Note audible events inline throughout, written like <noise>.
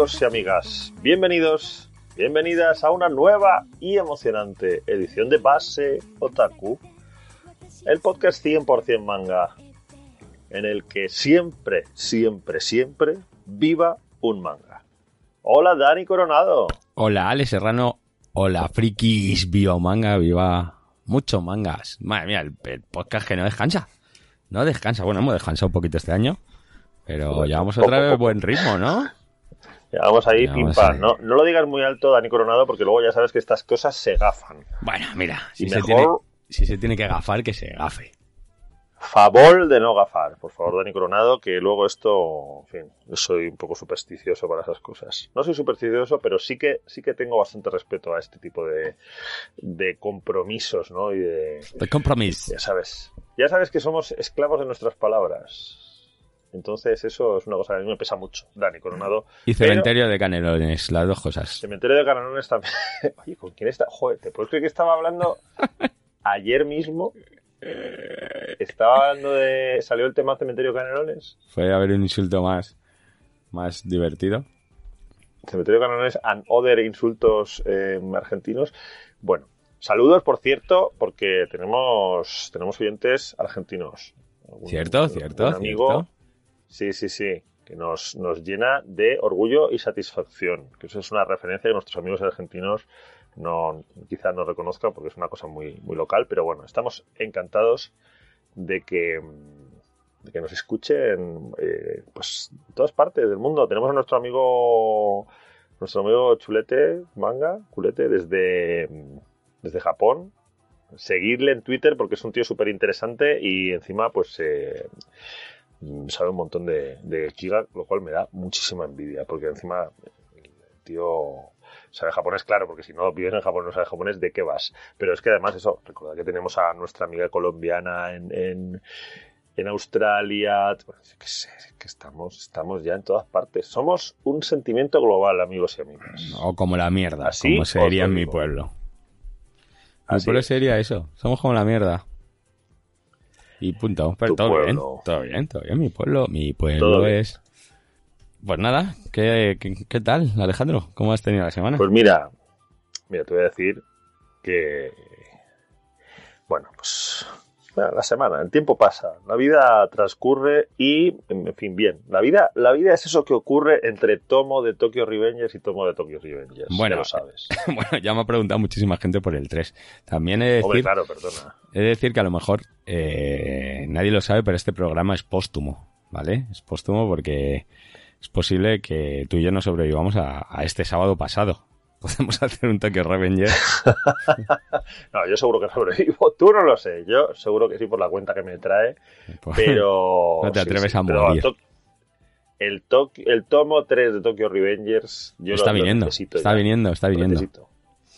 amigos y amigas, bienvenidos, bienvenidas a una nueva y emocionante edición de Base Otaku, el podcast 100% manga, en el que siempre, siempre, siempre viva un manga. Hola Dani Coronado. Hola Ale Serrano, hola frikis, viva un manga, viva muchos mangas. Madre mía, el, el podcast que no descansa, no descansa. Bueno, hemos descansado un poquito este año, pero llevamos otra vez buen ritmo, ¿no? Ya vamos ahí, pim pam. No, no lo digas muy alto, Dani Coronado, porque luego ya sabes que estas cosas se gafan. Bueno, mira, si, Y se mejor- tiene, si se tiene que gafar, que se gafe. Favor de no gafar, por favor, Dani Coronado, que luego esto, en fin, yo soy un poco supersticioso para esas cosas. No soy supersticioso, pero sí que sí que tengo bastante respeto a este tipo de, de compromisos, ¿no? Y de, The compromise. ya sabes, ya sabes que somos esclavos de nuestras palabras. Entonces eso es una cosa que a mí me pesa mucho, Dani Coronado. Y Pero- cementerio de Canelones, las dos cosas. Cementerio de Cananones también. <laughs> Oye, ¿con quién está? Joder, ¿te puedes creer que estaba hablando ayer mismo? Estaba hablando de... ¿Salió el tema Cementerio de Cananones? Fue a haber un insulto más, más divertido. Cementerio de Cananones and other insultos eh, argentinos. Bueno, saludos, por cierto, porque tenemos, tenemos oyentes argentinos. Algún- Cierto, cierto, un amigo, cierto. Sí, sí, sí. Que nos, nos llena de orgullo y satisfacción. Que eso es una referencia que nuestros amigos argentinos no, quizás no reconozcan porque es una cosa muy, muy local. Pero bueno, estamos encantados de que, de que nos escuchen eh, pues, en todas partes del mundo. Tenemos a nuestro amigo, nuestro amigo Chulete Manga, Culete, desde, desde Japón. Seguirle en Twitter porque es un tío súper interesante y encima pues eh, sabe un montón de, de Kiga, lo cual me da muchísima envidia porque encima el tío sabe japonés, claro, porque si no vives en Japón no sabes japonés, ¿de qué vas? Pero es que además eso, recordad que tenemos a nuestra amiga colombiana en, en, en Australia, bueno, qué sé, que estamos, estamos ya en todas partes. Somos un sentimiento global, amigos y amigas. O como la mierda, Así como sería en mi pueblo. Mi pueblo sería eso. Somos como la mierda. Y punto. Pero Tu todo bien, todo bien, todo bien. Mi pueblo, mi pueblo es. Pues nada, ¿qué, qué, qué tal, Alejandro? ¿Cómo has tenido la semana? Pues mira, mira, te voy a decir que, bueno, pues la semana, el tiempo pasa, la vida transcurre y, en fin, bien, la vida, la vida es eso que ocurre entre tomo de Tokyo Revengers y tomo de Tokyo Revengers, Bueno, ya lo sabes. <laughs> bueno, ya me ha preguntado muchísima gente por el 3. También he de Hombre, decir, claro, perdona. he de decir que a lo mejor eh, nadie lo sabe, pero este programa es póstumo, ¿vale? Es póstumo porque es posible que tú y yo no sobrevivamos a, a este sábado pasado. Podemos <laughs> hacer un Tokyo Revenger. <laughs> No, yo seguro que sobrevivo, <laughs> tú no lo sé, yo seguro que sí por la cuenta que me trae, pero... No te atreves sí, a pero morir. To- El, to- el tomo 3 de Tokyo Revengers, yo está lo, lo viniendo, necesito está viniendo, está Lo viniendo. necesito.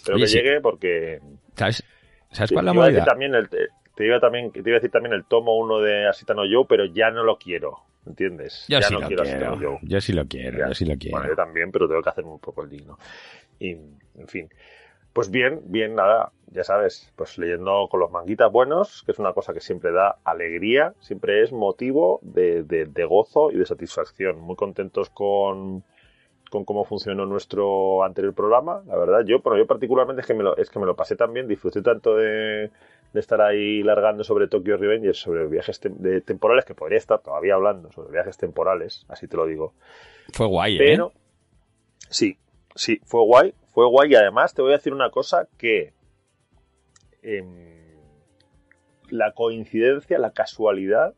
Pero Oye, que sí. llegue porque... ¿Sabes, ¿sabes cuál es la movida? también el, te, te iba también, te iba a decir también el tomo 1 de Asita no Joe, pero ya no lo quiero, ¿entiendes? Yo ya sí no lo quiero quiero. Joe. Yo sí lo quiero, Ya. yo sí lo quiero. Bueno, yo también, pero tengo que hacerme un poco el digno. Y, en fin. Pues bien, bien, nada, ya sabes, pues leyendo con los manguitas buenos, que es una cosa que siempre da alegría, siempre es motivo de, de- de gozo y de satisfacción. Muy contentos con, con cómo funcionó nuestro anterior programa, la verdad. Yo, bueno, yo particularmente es que me lo, es que me lo pasé tan bien, disfruté tanto de, de estar ahí largando sobre Tokyo Revengers, sobre viajes de temporales, que podría estar todavía hablando sobre viajes temporales, así te lo digo. Fue guay, ¿eh? Pero, sí, sí, fue guay, fue guay y además te voy a decir una cosa que em, la coincidencia, la casualidad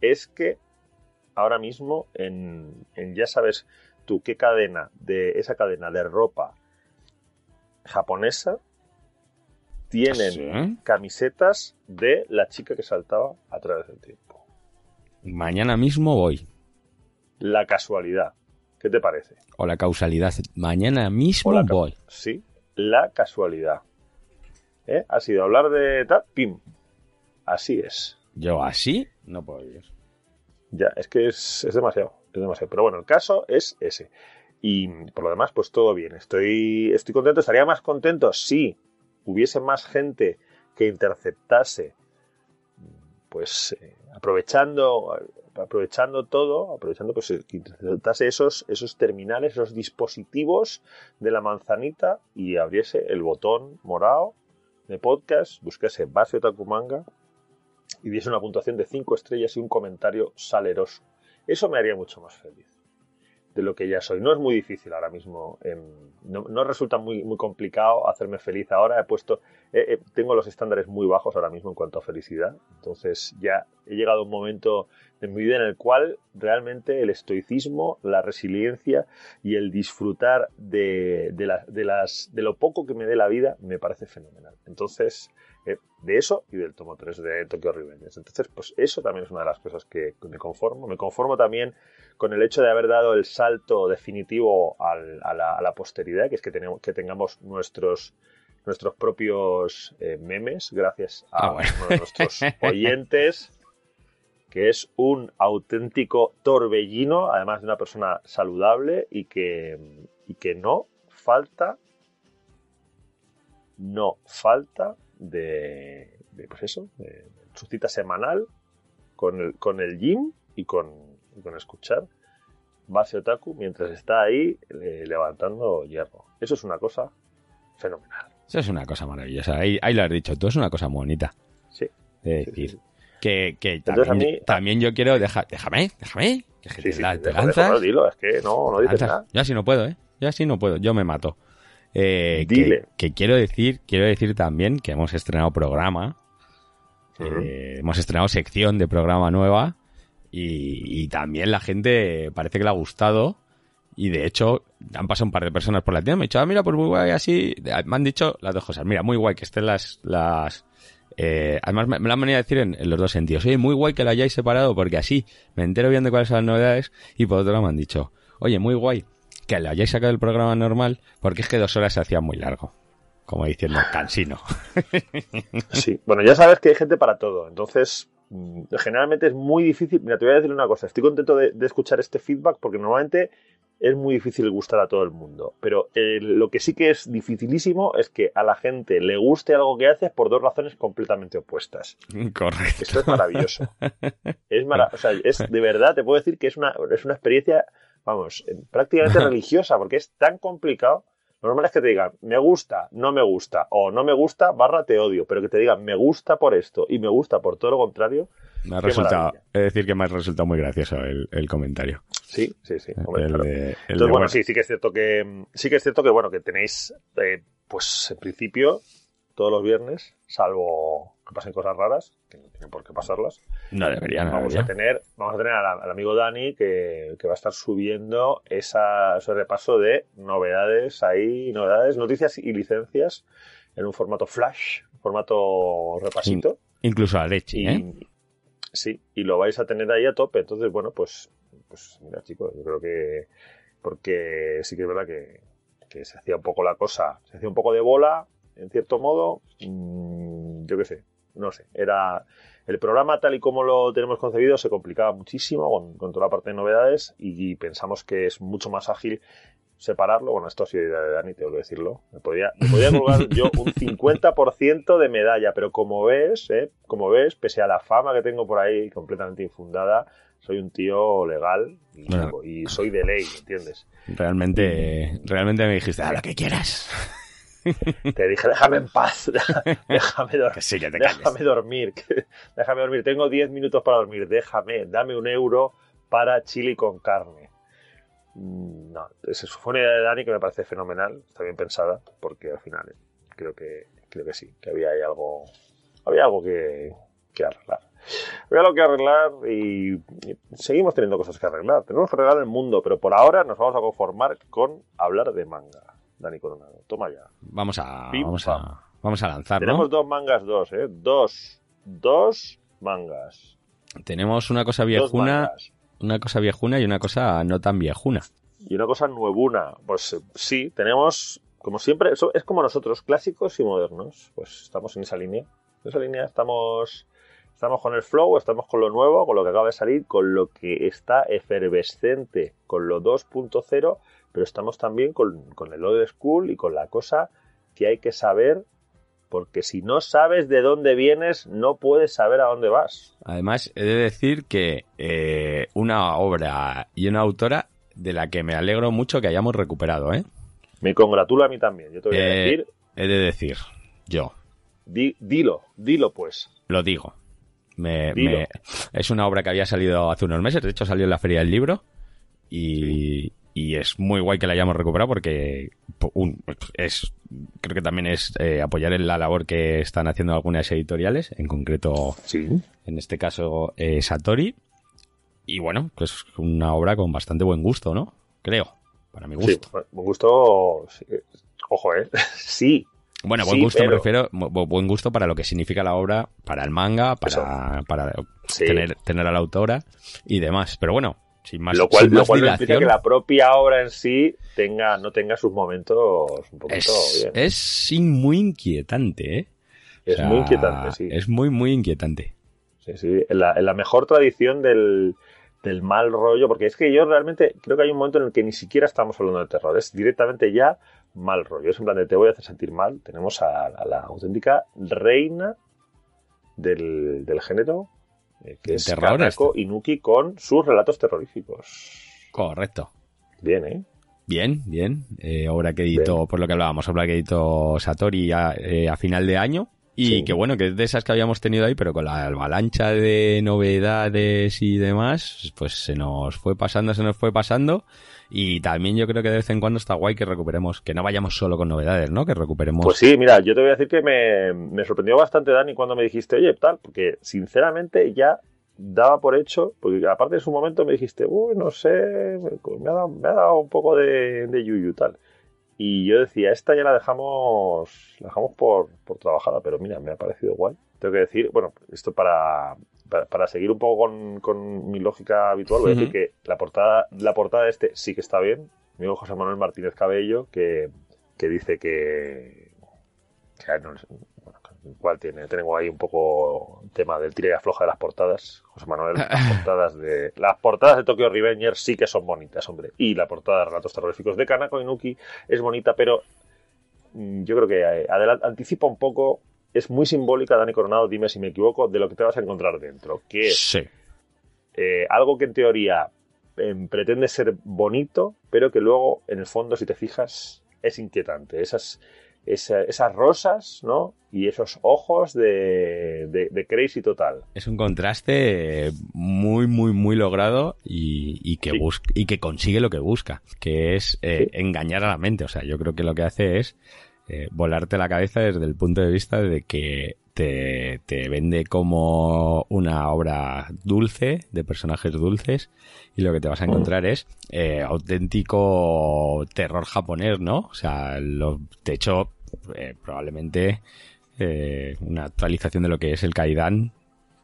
es que ahora mismo en, ya sabes tú qué cadena de esa cadena de ropa japonesa tienen ¿Ah, camisetas de la chica que saltaba a través del tiempo. Mañana mismo voy. La casualidad. ¿Qué te parece? O la causalidad. Mañana mismo voy. Sí, la casualidad. ¿Eh? Ha sido hablar de tal, pim. Así es. Yo así no puedo ir. Ya, es que es, demasiado, es demasiado. Pero bueno, el caso es ese. Y por lo demás, pues todo bien. Estoy, estoy contento. Estaría más contento si hubiese más gente que interceptase, pues eh, aprovechando, aprovechando todo, aprovechando pues que interceptase esos, esos terminales, esos dispositivos de la manzanita y abriese el botón morado de podcast, buscase base Takumanga y diese una puntuación de 5 estrellas y un comentario saleroso. Eso me haría mucho más feliz de lo que ya soy. No es muy difícil ahora mismo. Em, no, resulta muy, muy complicado hacerme feliz ahora. He puesto, tengo los estándares muy bajos ahora mismo en cuanto a felicidad. Entonces ya he llegado a un momento en mi vida en el cual realmente el estoicismo, la resiliencia y el disfrutar de, de, las, de lo poco que me dé la vida me parece fenomenal. Entonces, eh, de eso y del tomo 3 de Tokyo Revengers. Entonces, pues eso también es una de las cosas que me conformo. Me conformo también con el hecho de haber dado el salto definitivo a, la, posteridad, que es que, tenemos, que tengamos nuestros nuestros propios eh, memes, gracias a ah, uno de nuestros oyentes, que es un auténtico torbellino, además de una persona saludable y que, y que no falta, no falta de, pues eso, de su cita semanal con el, con el gym y con, con escuchar Base Otaku mientras está ahí eh, levantando hierro. Eso es una cosa fenomenal. Eso es una cosa maravillosa. Ahí, lo has dicho, tú es una cosa bonita. Sí. De decir. Que, que también, también, yo quiero. Dejar, déjame, déjame. Que sí, sí, te, lanzas. dilo, es que no, no dices nada. Yo así no puedo, ¿eh? Yo así no puedo, yo me mato. Eh, Dile. Que, quiero decir, quiero decir también que hemos estrenado programa. Eh, hemos estrenado sección de programa nueva. Y, también la gente parece que le ha gustado. Y de hecho, han pasado un par de personas por la tienda. Me han dicho, ah, mira, pues muy guay, así. Me han dicho las dos cosas. Mira, muy guay que estén las. las eh, además, me, lo han venido a decir en, los dos sentidos. Oye, muy guay que lo hayáis separado porque así me entero bien de cuáles son las novedades. Y por otro lado, me han dicho, oye, muy guay que lo hayáis sacado del programa normal porque es que dos horas se hacía muy largo. Como diciendo, cansino. <laughs> Sí, bueno, ya sabes que hay gente para todo. Entonces, mm, generalmente es muy difícil. Mira, te voy a decir una cosa. Estoy contento de, escuchar este feedback porque normalmente es muy difícil gustar a todo el mundo. Pero eh, lo que sí que es dificilísimo es que a la gente le guste algo que haces por dos razones completamente opuestas. <laughs> Correcto. Esto es maravilloso. Es o sea, es de verdad, te puedo decir que es una, es una experiencia vamos, eh, prácticamente <laughs> religiosa, porque es tan complicado. Lo normal es que te digan, me gusta, no me gusta, o no me gusta, barra te odio, pero que te digan, me gusta por esto y me gusta por todo lo contrario. Me ha resultado, es decir, que me ha resultado muy gracioso el, comentario. Sí, sí, sí. Entonces, bueno, sí, sí que es cierto que, sí que es cierto que, bueno, que tenéis, eh, pues, en principio, todos los viernes, salvo que pasen cosas raras, que no tienen por qué pasarlas. No deberían. Vamos a tener, vamos a tener al, amigo Dani que, va a estar subiendo esa, ese repaso de novedades ahí, novedades, noticias y licencias en un formato flash, formato repasito. incluso a leche, ¿eh? Sí, y lo vais a tener ahí a tope. Entonces, bueno, pues, pues mira, chicos, yo creo que porque sí que es verdad que, que se hacía un poco la cosa, se hacía un poco de bola, en cierto modo, mm, yo qué sé, no sé, era el programa tal y como lo tenemos concebido se complicaba muchísimo con, toda la parte de novedades y, pensamos que es mucho más ágil separarlo. Bueno, esto ha sido idea de Dani, tengo que decirlo. Me podía, me podía colgar yo un 50% de medalla, pero como ves, eh, como ves, pese a la fama que tengo por ahí completamente infundada, soy un tío legal y, soy de ley, ¿entiendes? Realmente, realmente me dijiste, a lo que quieras. <laughs> te dije, déjame en paz, <laughs> déjame, dor- Que sí, que te calles. déjame dormir, que- <laughs> déjame dormir, tengo 10 minutos para dormir, déjame, dame un euro para chili con carne. Mm, No, esa fue una idea de Dani que me parece fenomenal, está bien pensada, porque al final eh, creo que, creo que sí, que había ahí algo, había algo que, que arreglar. Había algo que arreglar y, y seguimos teniendo cosas que arreglar. Tenemos que arreglar el mundo, pero por ahora nos vamos a conformar con hablar de manga. Dani Coronado, toma ya. Vamos a, Pim, vamos a, vamos a lanzar, Tenemos ¿no? dos mangas, dos, ¿eh? Dos. Dos mangas. Tenemos una cosa viejuna, una cosa viejuna y una cosa no tan viejuna. Y una cosa nuevuna. Pues eh, sí, tenemos, como siempre, eso es como nosotros, clásicos y modernos. Pues estamos en esa línea. En esa línea estamos, estamos con el flow, estamos con lo nuevo, con lo que acaba de salir, con lo que está efervescente, con lo 2.0, pero estamos también con, con el old school y con la cosa que hay que saber, porque si no sabes de dónde vienes, no puedes saber a dónde vas. Además, he de decir que eh, una obra y una autora de la que me alegro mucho que hayamos recuperado, ¿eh? Me congratulo a mí también. Yo te voy a Eh, decir, He de decir, yo, di- dilo, dilo pues. lo digo. Me, Dilo. me- es una obra que había salido hace unos meses, de hecho salió en la Feria del Libro y, y es muy guay que la hayamos recuperado porque po- un- es creo que también es eh, apoyar en la labor que están haciendo algunas editoriales, en concreto Sí. en este caso eh, Satori y bueno, pues una obra con bastante buen gusto, ¿no? Creo, para mi Sí, gusto. buen gusto. sí. Ojo, ¿eh? <laughs> Sí. Bueno, buen Sí, gusto me refiero, bu- buen gusto para lo que significa la obra, para el manga, para, para Sí. tener, tener a la autora y demás. Pero bueno, sin más, lo cual, sin lo más cual no implica que la propia obra en sí tenga, no tenga sus momentos un poquito es, bien. es muy inquietante, ¿eh? Es O sea, muy inquietante, sí. Es muy, muy inquietante. Sí, sí. En la, en la mejor tradición del, del mal rollo, porque es que yo realmente creo que hay un momento en el que ni siquiera estamos hablando de terror, es directamente ya mal rollo. Es en plan de te voy a hacer sentir mal. Tenemos a, a la auténtica reina del, del género, eh, que ¿El es Kanako Inuki con sus relatos terroríficos. Correcto. Bien, ¿eh? Bien, bien. Eh, obra que editó, por lo que hablábamos, obra que editó Satori a, eh, a final de año. Y Sí. que bueno, que es de esas que habíamos tenido ahí, pero con la avalancha de novedades y demás, pues se nos fue pasando, se nos fue pasando. Y también yo creo que de vez en cuando está guay que recuperemos, que no vayamos solo con novedades, ¿no? Que recuperemos. Pues sí, mira, yo te voy a decir que me, me sorprendió bastante, Dani, cuando me dijiste, oye, tal, porque sinceramente ya daba por hecho, porque aparte en su momento me dijiste, uy, no sé, me ha dado, me ha dado un poco de, de yuyu, tal. Y yo decía, esta ya la dejamos, la dejamos por, por trabajada, pero mira, me ha parecido guay. Tengo que decir, bueno, esto para, para, para seguir un poco con, con mi lógica habitual, voy a decir que la portada, la portada de este sí que está bien. Mi amigo José Manuel Martínez Cabello, que, que dice que, que no igual tiene, tengo ahí un poco tema del tira y afloja de las portadas. José Manuel, <laughs> las portadas de las portadas de Tokyo Revenger sí que son bonitas, hombre. Y la portada de Relatos Terroríficos de Kanako Inuki es bonita, pero mm, yo creo que eh, adelan- anticipa un poco, es muy simbólica, Dani Coronado, dime si me equivoco, de lo que te vas a encontrar dentro, que es Sí. eh, algo que en teoría em, pretende ser bonito, pero que luego, en el fondo, si te fijas, es inquietante. Esas, esa- esas rosas, ¿no? Y esos ojos de, de, de crazy total. Es un contraste muy, muy, muy logrado y, y que Sí. bus- y que consigue lo que busca, que es eh, engañar a la mente. O sea, yo creo que lo que hace es eh, volarte la cabeza desde el punto de vista de que te, te vende como una obra dulce, de personajes dulces, y lo que te vas a encontrar es eh, auténtico terror japonés, ¿no? O sea, lo, de hecho, eh, probablemente eh, una actualización de lo que es el Kaidan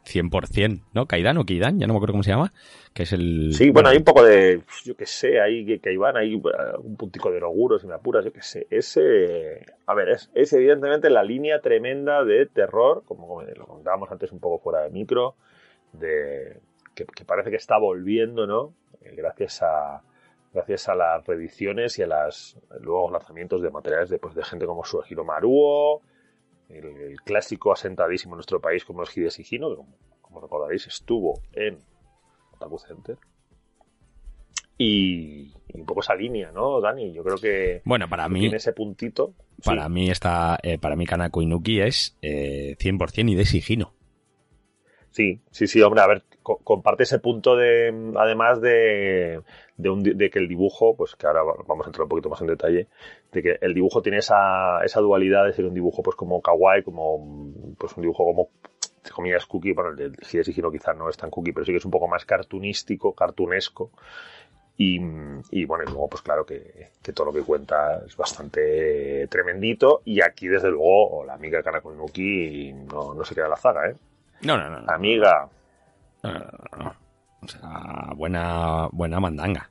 100%, ¿no? Kaidan o Kaidan, ya no me acuerdo cómo se llama, que es el... Sí, bueno, hay un poco de, yo qué sé, que Iván, hay uh, un puntico de Roguro, si me apuras, yo qué sé. Ese, a ver, es, es evidentemente la línea tremenda de terror, como, lo contábamos antes un poco fuera de micro, de que, que parece que está volviendo, ¿no? Eh, gracias a gracias a las reediciones y a los nuevos lanzamientos de materiales de, pues, de gente como Suehiro Maruo, el, el clásico asentadísimo en nuestro país como es Hideshi Hino, que como, como recordaréis estuvo en Otaku Center. y, un poco esa línea, ¿no, Dani? Yo creo que bueno, para mí tiene ese puntito. Para mí está, eh, para mí Kanako Inuki es eh, 100% y de Sigino. Sí, sí, sí, hombre, a ver, comparte ese punto de, además de, de, que el dibujo, pues que ahora vamos a entrar un poquito más en detalle, de que el dibujo tiene esa, esa dualidad de ser un dibujo pues como kawaii, como pues un dibujo como comillas cookie, bueno, el de Sigino quizás no es tan cookie, pero sí que es un poco más cartunístico, cartunesco. Y, bueno, y luego, pues claro que, todo lo que cuenta es bastante tremendito. Y aquí, desde luego, la amiga Kanako Nuki no, no se queda la zaga, ¿eh? No, no, no. Amiga. No, no, no, O sea, buena, buena mandanga.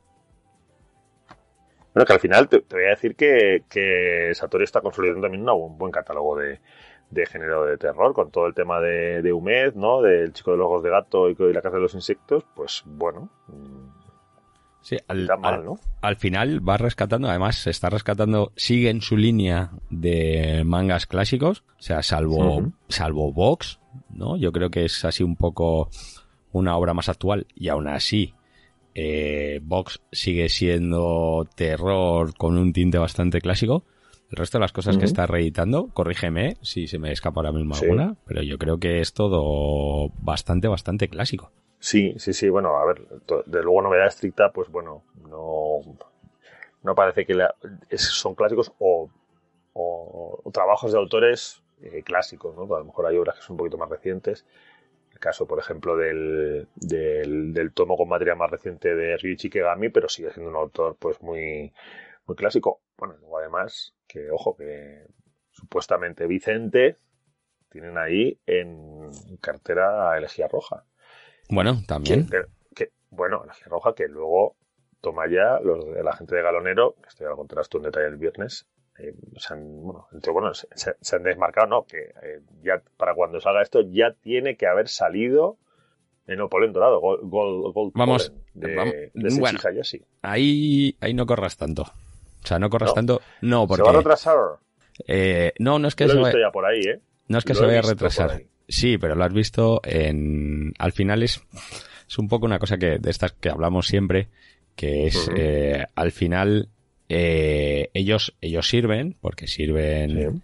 Bueno, que al final te, voy a decir que, que Satori está consolidando también un buen catálogo de, de género de terror, con todo el tema de, de Humed, ¿no? Del chico de los ojos de gato y la casa de los insectos, pues bueno. Sí, al, al, final va rescatando, además se está rescatando, sigue en su línea de mangas clásicos, o sea, salvo, salvo Vox, ¿no? Yo creo que es así un poco una obra más actual y aún así eh, Vox sigue siendo terror con un tinte bastante clásico. El resto de las cosas que está reeditando, corrígeme si se me escapa ahora mismo alguna, pero yo creo que es todo bastante, bastante clásico. Sí, sí, sí, bueno, a ver, de luego novedad estricta, pues bueno, no, no parece que son clásicos o, o, trabajos de autores eh, clásicos, ¿no? A lo mejor hay obras que son un poquito más recientes. El caso, por ejemplo, del, del, tomo con material más reciente de Ryuichi Kegami, pero sigue siendo un autor pues muy, muy clásico. Bueno, luego además, que ojo, que supuestamente Vicente tienen ahí en cartera elegía roja. Bueno, también. Que, bueno, elegía roja que luego toma ya los de la gente de Galonero, que esto ya lo contarás tú en detalle el viernes, eh, se, han, bueno, bueno, se, han desmarcado, no, que eh, ya para cuando salga esto ya tiene que haber salido en el polen dorado, Gold, gold, vamos, de, vamos, de bueno, ahí, ahí no corras tanto. O sea, no corras tanto, no, porque... ¿Se va a retrasar? Eh, no, no es que se vaya... por ahí, ¿eh? No es que se vaya a retrasar. Sí, pero lo has visto en... Al final es, es un poco una cosa que de estas que hablamos siempre, que es eh, al final eh, ellos ellos sirven porque sirven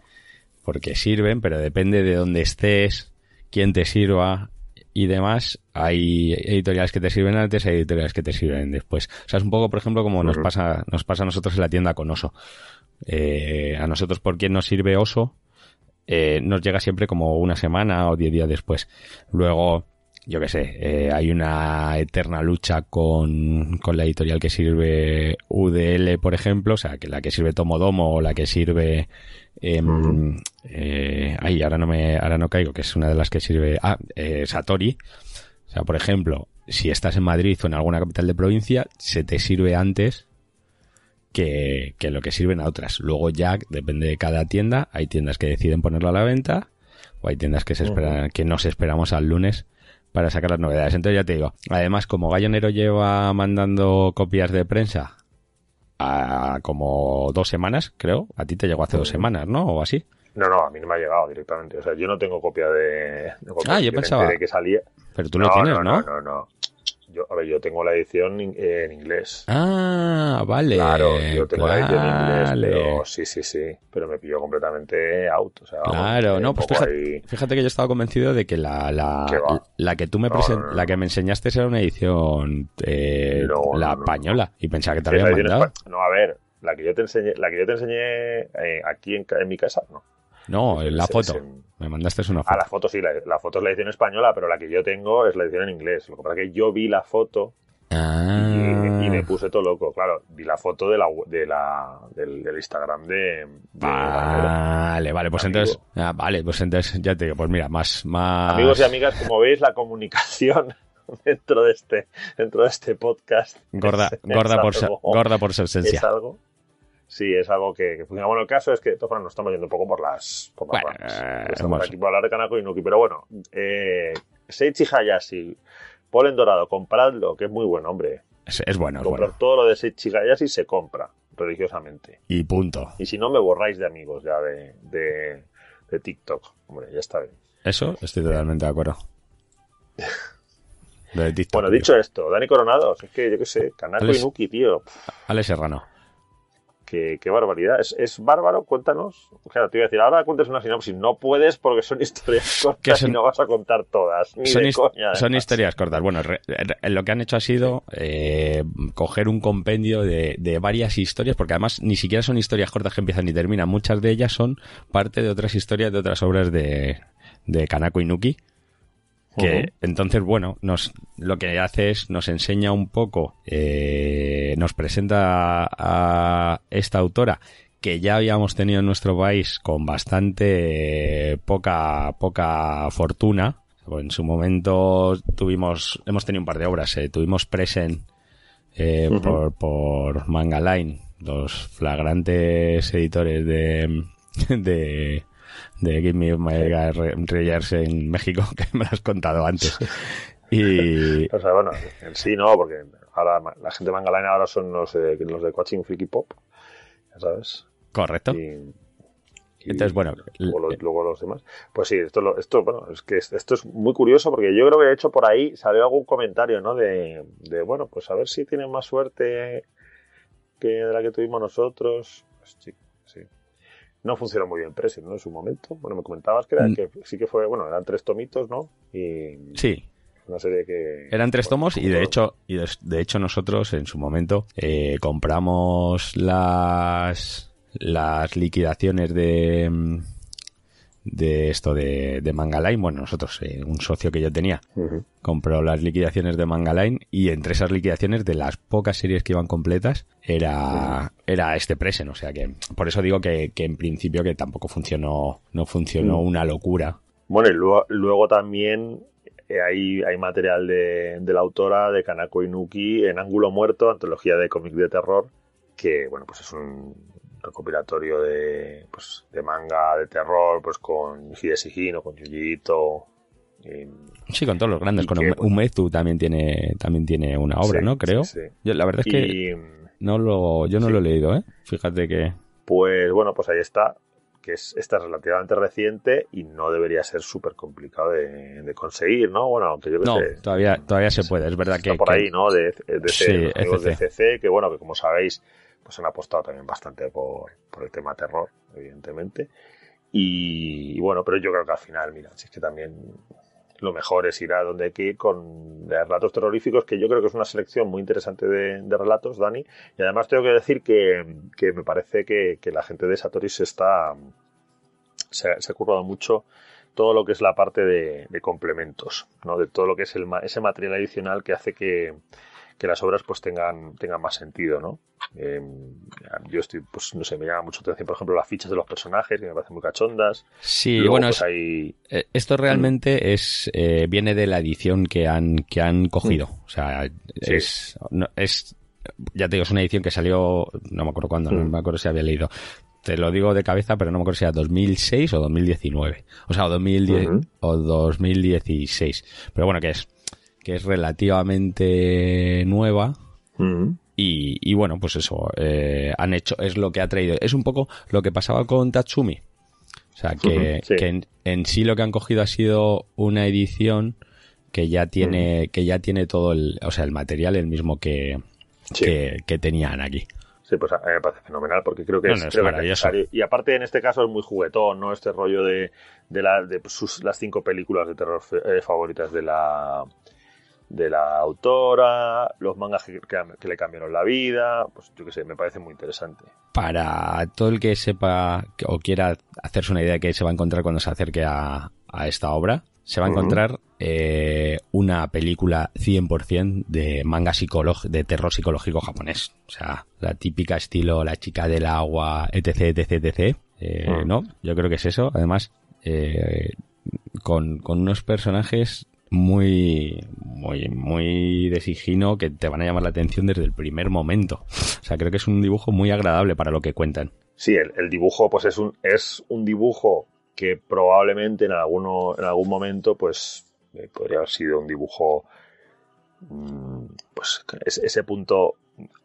porque sirven, pero depende de dónde estés, quién te sirva y demás. Hay editoriales que te sirven antes, hay editoriales que te sirven después. O sea, es un poco, por ejemplo, como nos pasa nos pasa a nosotros en la tienda con Oso. Eh, a nosotros por quién nos sirve Oso eh, nos llega siempre como una semana o diez días después. Luego, yo qué sé, eh, hay una eterna lucha con, con la editorial que sirve UDL, por ejemplo, o sea, que la que sirve Tomodomo o la que sirve... Em, eh, ay, ahora no me, ahora no caigo, que es una de las que sirve... Ah, eh, Satori. O sea, por ejemplo, si estás en Madrid o en alguna capital de provincia, se te sirve antes que, lo que sirven a otras. Luego ya depende de cada tienda. Hay tiendas que deciden ponerlo a la venta o hay tiendas que se esperan, que nos esperamos al lunes para sacar las novedades. Entonces ya te digo, además como Gallonero lleva mandando copias de prensa a como dos semanas, creo, a ti te llegó hace dos semanas, ¿no? O así. No, no, a mí no me ha llegado directamente. O sea, yo no tengo copia de... ah, yo pensaba... que salía. Pero tú lo tienes, ¿no? No, no, no. Yo, a ver, yo tengo la edición en inglés. Ah, vale. Claro, yo tengo la edición en inglés, pero sí, sí, sí. Pero me pilló completamente out. O sea, claro, no, pues fíjate, que yo estaba convencido de que la, la, la que tú me la que me enseñaste era una edición eh, la española. Y pensaba que te había mandado. No, a ver, la que yo te enseñé, la que yo te enseñé eh, aquí en, en mi casa, no. No, la foto. Me mandaste una foto. Ah, la foto sí, la, foto es la edición española, pero la que yo tengo es la edición en inglés. Lo que pasa es que yo vi la foto ah. y, me puse todo loco. Claro, vi la foto de la, de la, del, Instagram de. vale, vale, pues entonces. Ah, vale, pues entonces ya te digo, pues mira, más, más. Amigos y amigas, como veis, la comunicación <laughs> dentro de este, dentro de este podcast. Gorda, gorda, por, gorda por su esencia. Es algo sí es algo que, funciona. Bueno, el caso es que todos nos estamos yendo un poco por las, por las eh, Estamos aquí para hablar de Kanako y Nuki, pero bueno, eh, Seichi Hayashi, Polen Dorado, compradlo, que es muy buen hombre. Es, es bueno, Comprar todo lo de Seichi Hayashi se compra religiosamente. Y punto. Y si no, me borráis de amigos ya de, de, de TikTok. Hombre, ya está bien. Eso, estoy totalmente de acuerdo. <laughs> bueno, dicho esto, Dani Coronado, es que yo qué sé, Kanako y Nuki, tío. Ale Serrano. Qué, barbaridad. ¿Es, bárbaro? Cuéntanos. Claro, te iba a decir, ahora cuentes una sinopsis. No puedes porque son historias cortas y no vas a contar todas. son, historias cortas. Bueno, lo que han hecho ha sido eh, coger un compendio de, varias historias, porque además ni siquiera son historias cortas que empiezan y terminan. Muchas de ellas son parte de otras historias de otras obras de, de Kanako Inuki. Que entonces, bueno, nos, lo que hace es nos enseña un poco, eh, nos presenta a, esta autora que ya habíamos tenido en nuestro país con bastante poca, poca fortuna. En su momento tuvimos, hemos tenido un par de obras, eh, tuvimos Present eh, por, por Manga Line, los flagrantes editores de, de, de Give Me My Reyes en México, <laughs> que me lo has contado antes. Y... O sea, bueno, en sí no, porque ahora la gente de Mangaline ahora son los de, los de Coaching Freaky Pop, ya sabes. Correcto. Y, Entonces, bueno. Luego los, demás. Pues sí, esto, esto, bueno, es que esto es muy curioso porque yo creo que de hecho por ahí salió algún comentario, ¿no? De, de bueno, pues a ver si tienen más suerte que de la que tuvimos nosotros. Pues sí no funcionó muy bien Pressing, ¿no? En su momento. Bueno, me comentabas que, era, mm. que sí que fue, bueno, eran tres tomitos, ¿no? Y sí. Una serie que... Eran tres tomos y de hecho, y de, hecho nosotros en su momento eh, compramos las, las liquidaciones de de esto de, de Mangaline. Bueno, nosotros, eh, un socio que yo tenía, compró las liquidaciones de Mangaline y entre esas liquidaciones, de las pocas series que iban completas, era, era este presen. O sea que, por eso digo que, que en principio que tampoco funcionó, no funcionó una locura. Bueno, y luego, también eh, hay, hay material de, de, la autora de Kanako Inuki en Ángulo Muerto, antología de cómic de terror, que bueno, pues es un, recopilatorio de, pues, de manga de terror, pues con Hidesi Hino, con Yujito. sí, con todos los grandes. Con Umezu también tiene, también tiene una obra, ¿no? Creo. Yo, la verdad es que no lo, yo no lo he leído, ¿eh? Fíjate que... Pues bueno, pues ahí está que es, esta es relativamente reciente y no debería ser súper complicado de, conseguir, ¿no? Bueno, aunque yo no, todavía, todavía se puede, es verdad que... por ahí, ¿no? De, de, de CC, que bueno, que como sabéis, pues han apostado también bastante por, el tema terror, evidentemente. Y, bueno, pero yo creo que al final, mira, si es que también lo mejor es ir a donde hay que ir con relatos terroríficos, que yo creo que es una selección muy interesante de, relatos, Dani. Y además tengo que decir que, me parece que, la gente de Satori se está. Se, ha currado mucho todo lo que es la parte de, complementos, ¿no? De todo lo que es el, ese material adicional que hace que, que las obras pues tengan, tengan más sentido, ¿no? Em, yo estoy, pues no sé, me llama mucho atención, por ejemplo, las fichas de los personajes, que me parecen muy cachondas. Sí, bueno, pues, eh, esto realmente es eh, viene de la edición que han, que han cogido. Mm. O sea, es, es, ya te digo, es una edición que salió, no me acuerdo cuándo, no mm. me acuerdo si había leído. Te lo digo de cabeza, pero no me acuerdo si era 2006 o 2019. O sea, o, 2010, o 2016. Pero bueno, que es que es relativamente nueva. Mm. Y, bueno, pues eso, eh, han hecho, es lo que ha traído. Es un poco lo que pasaba con Tatsumi. O sea, que, en, sí lo que han cogido ha sido una edición que ya tiene, que ya tiene todo el, o sea, el material el mismo que, que, tenían aquí. Sí, pues me parece fenomenal porque creo que es, necesario. Y aparte en este caso es muy juguetón, ¿no? Este rollo de, de, la, de sus, las cinco películas de terror eh, favoritas de la, de la autora, los mangas que, le cambiaron la vida, pues yo qué sé, me parece muy interesante. Para todo el que sepa o quiera hacerse una idea de qué se va a encontrar cuando se acerque a, esta obra, se va a encontrar eh, una película 100% de manga de terror psicológico japonés. O sea, la típica estilo La chica del agua, etc, etc, etc. Eh. ¿No? Yo creo que es eso. Además, eh, con, con unos personajes muy, muy, muy de sigino que te van a llamar la atención desde el primer momento. O sea, creo que es un dibujo muy agradable para lo que cuentan. Sí, el, dibujo, pues es un, es un dibujo que probablemente en en algún momento, pues eh, podría haber sido un dibujo, mm, pues ese punto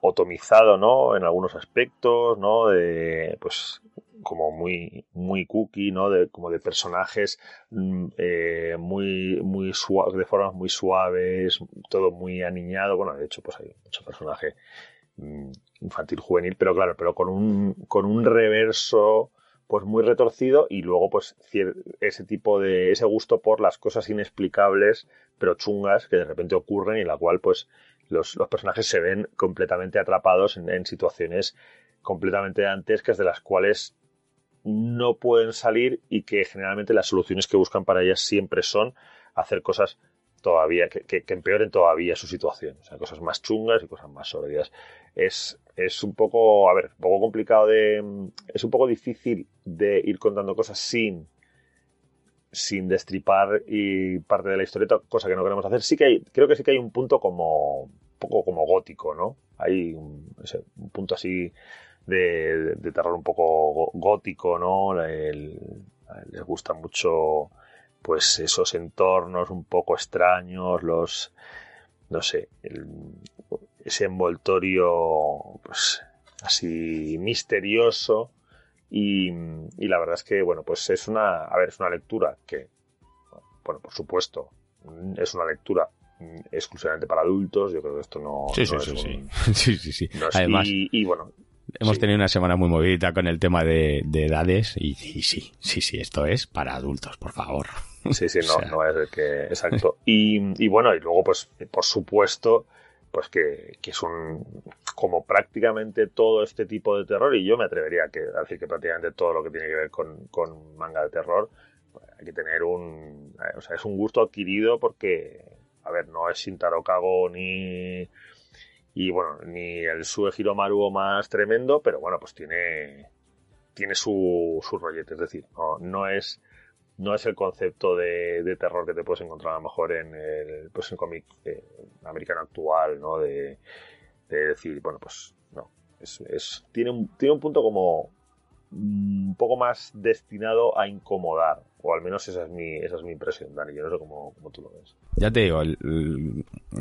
otomizado, ¿no? En algunos aspectos, ¿no? De, pues como muy, muy cookie, ¿no? De, como de personajes mm, eh, muy, muy suaves, de formas muy suaves, todo muy aniñado. Bueno, de hecho, pues hay mucho personaje mm, infantil juvenil, pero claro, pero con un, con un reverso pues muy retorcido y luego pues ese tipo de ese gusto por las cosas inexplicables pero chungas que de repente ocurren y la cual pues los, los personajes se ven completamente atrapados en, en situaciones completamente dantescas de las cuales no pueden salir y que generalmente las soluciones que buscan para ellas siempre son hacer cosas todavía, que, empeoren todavía su situación. O sea, cosas más chungas y cosas más sórdidas. Es, es un poco, a ver, un poco complicado de, es un poco difícil de ir contando cosas sin, sin destripar y parte de la historieta, cosa que no queremos hacer. Sí que hay, creo que sí que hay un punto como, un poco como gótico, ¿no? Hay un, un punto así de, terror un poco gótico, ¿no? les gusta mucho pues esos entornos un poco extraños, los no sé, ese envoltorio pues así misterioso. Y, y, la verdad es que bueno pues es una a ver es una lectura que bueno por supuesto es una lectura exclusivamente para adultos. Yo creo que esto no, sí, <laughs> sí, sí, sí, sí, además y, bueno Hemos tenido una semana muy movida con el tema de, edades y, sí, sí, sí, esto es para adultos, por favor. Sí, sí, <laughs> no, no es que, exacto. Y, y, bueno, y luego, pues, por supuesto, pues que, que, es un, como prácticamente todo este tipo de terror, y yo me atrevería a, decir que prácticamente todo lo que tiene que ver con, con manga de terror, pues, hay que tener un, o sea, es un gusto adquirido porque, a ver, no es Shintaro Kago ni y bueno, ni el Sue Hiromaru más tremendo, pero bueno, pues tiene, tiene su, su rollete. Es decir, no, no es no es el concepto de, de, terror que te puedes encontrar a lo mejor en el, pues en cómic eh, americano actual, ¿no? De, de, decir, bueno, pues no. Es, tiene, tiene un punto como un poco más destinado a incomodar. O al menos esa es mi, esa es mi impresión, Dani. Yo no sé cómo, cómo tú lo ves. Ya te digo,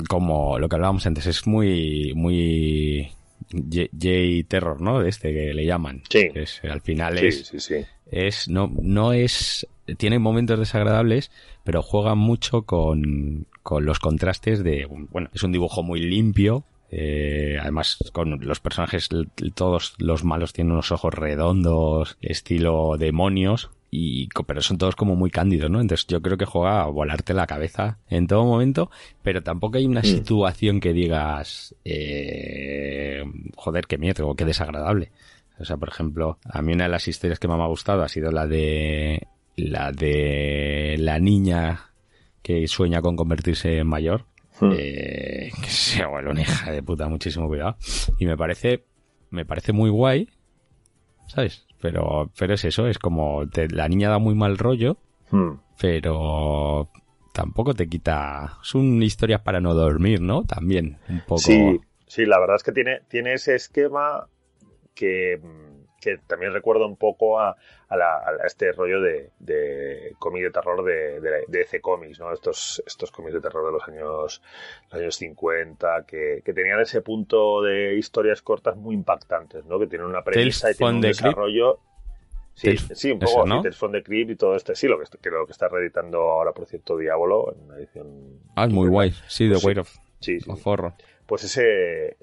como lo que hablábamos antes, es muy, muy J-Terror, ¿no? De este que le llaman. Sí. Es, al final sí, es, sí, sí. es, no, no es, tiene momentos desagradables, pero juega mucho con, con los contrastes de, bueno, es un dibujo muy limpio, eh, además, con los personajes, todos los malos tienen unos ojos redondos, estilo demonios, y, pero son todos como muy cándidos, ¿no? Entonces yo creo que juega a volarte la cabeza en todo momento, pero tampoco hay una mm. situación que digas, eh, joder, qué miedo, o qué desagradable. O sea, por ejemplo, a mí una de las historias que más me ha gustado ha sido la de la de la niña que sueña con convertirse en mayor Hmm. Eh, <laughs> que se vuelve una hija de puta, muchísimo cuidado. Y me parece, me parece muy guay, ¿sabes? Pero, pero es eso, es como la niña da muy mal rollo, hmm. pero tampoco te quita. Son historias para no dormir, ¿no? También, un poco. Sí, sí, la verdad es que tiene, tiene ese esquema que que también recuerda un poco a, este rollo de, de cómic de terror de, de, EC Comics, ¿no? Estos, estos cómics de terror de los años, los años 50, que, tenían ese punto de historias cortas muy impactantes, ¿no? Que tienen una premisa y tienen un desarrollo... Sí, sí, un poco ¿no? Tales de Crypt y todo este. Sí, lo que, que, lo que está reeditando ahora, por cierto, Diablo, en una edición... Ah, es muy guay. Sí, The Weight of... Sí, sí. Pues ese,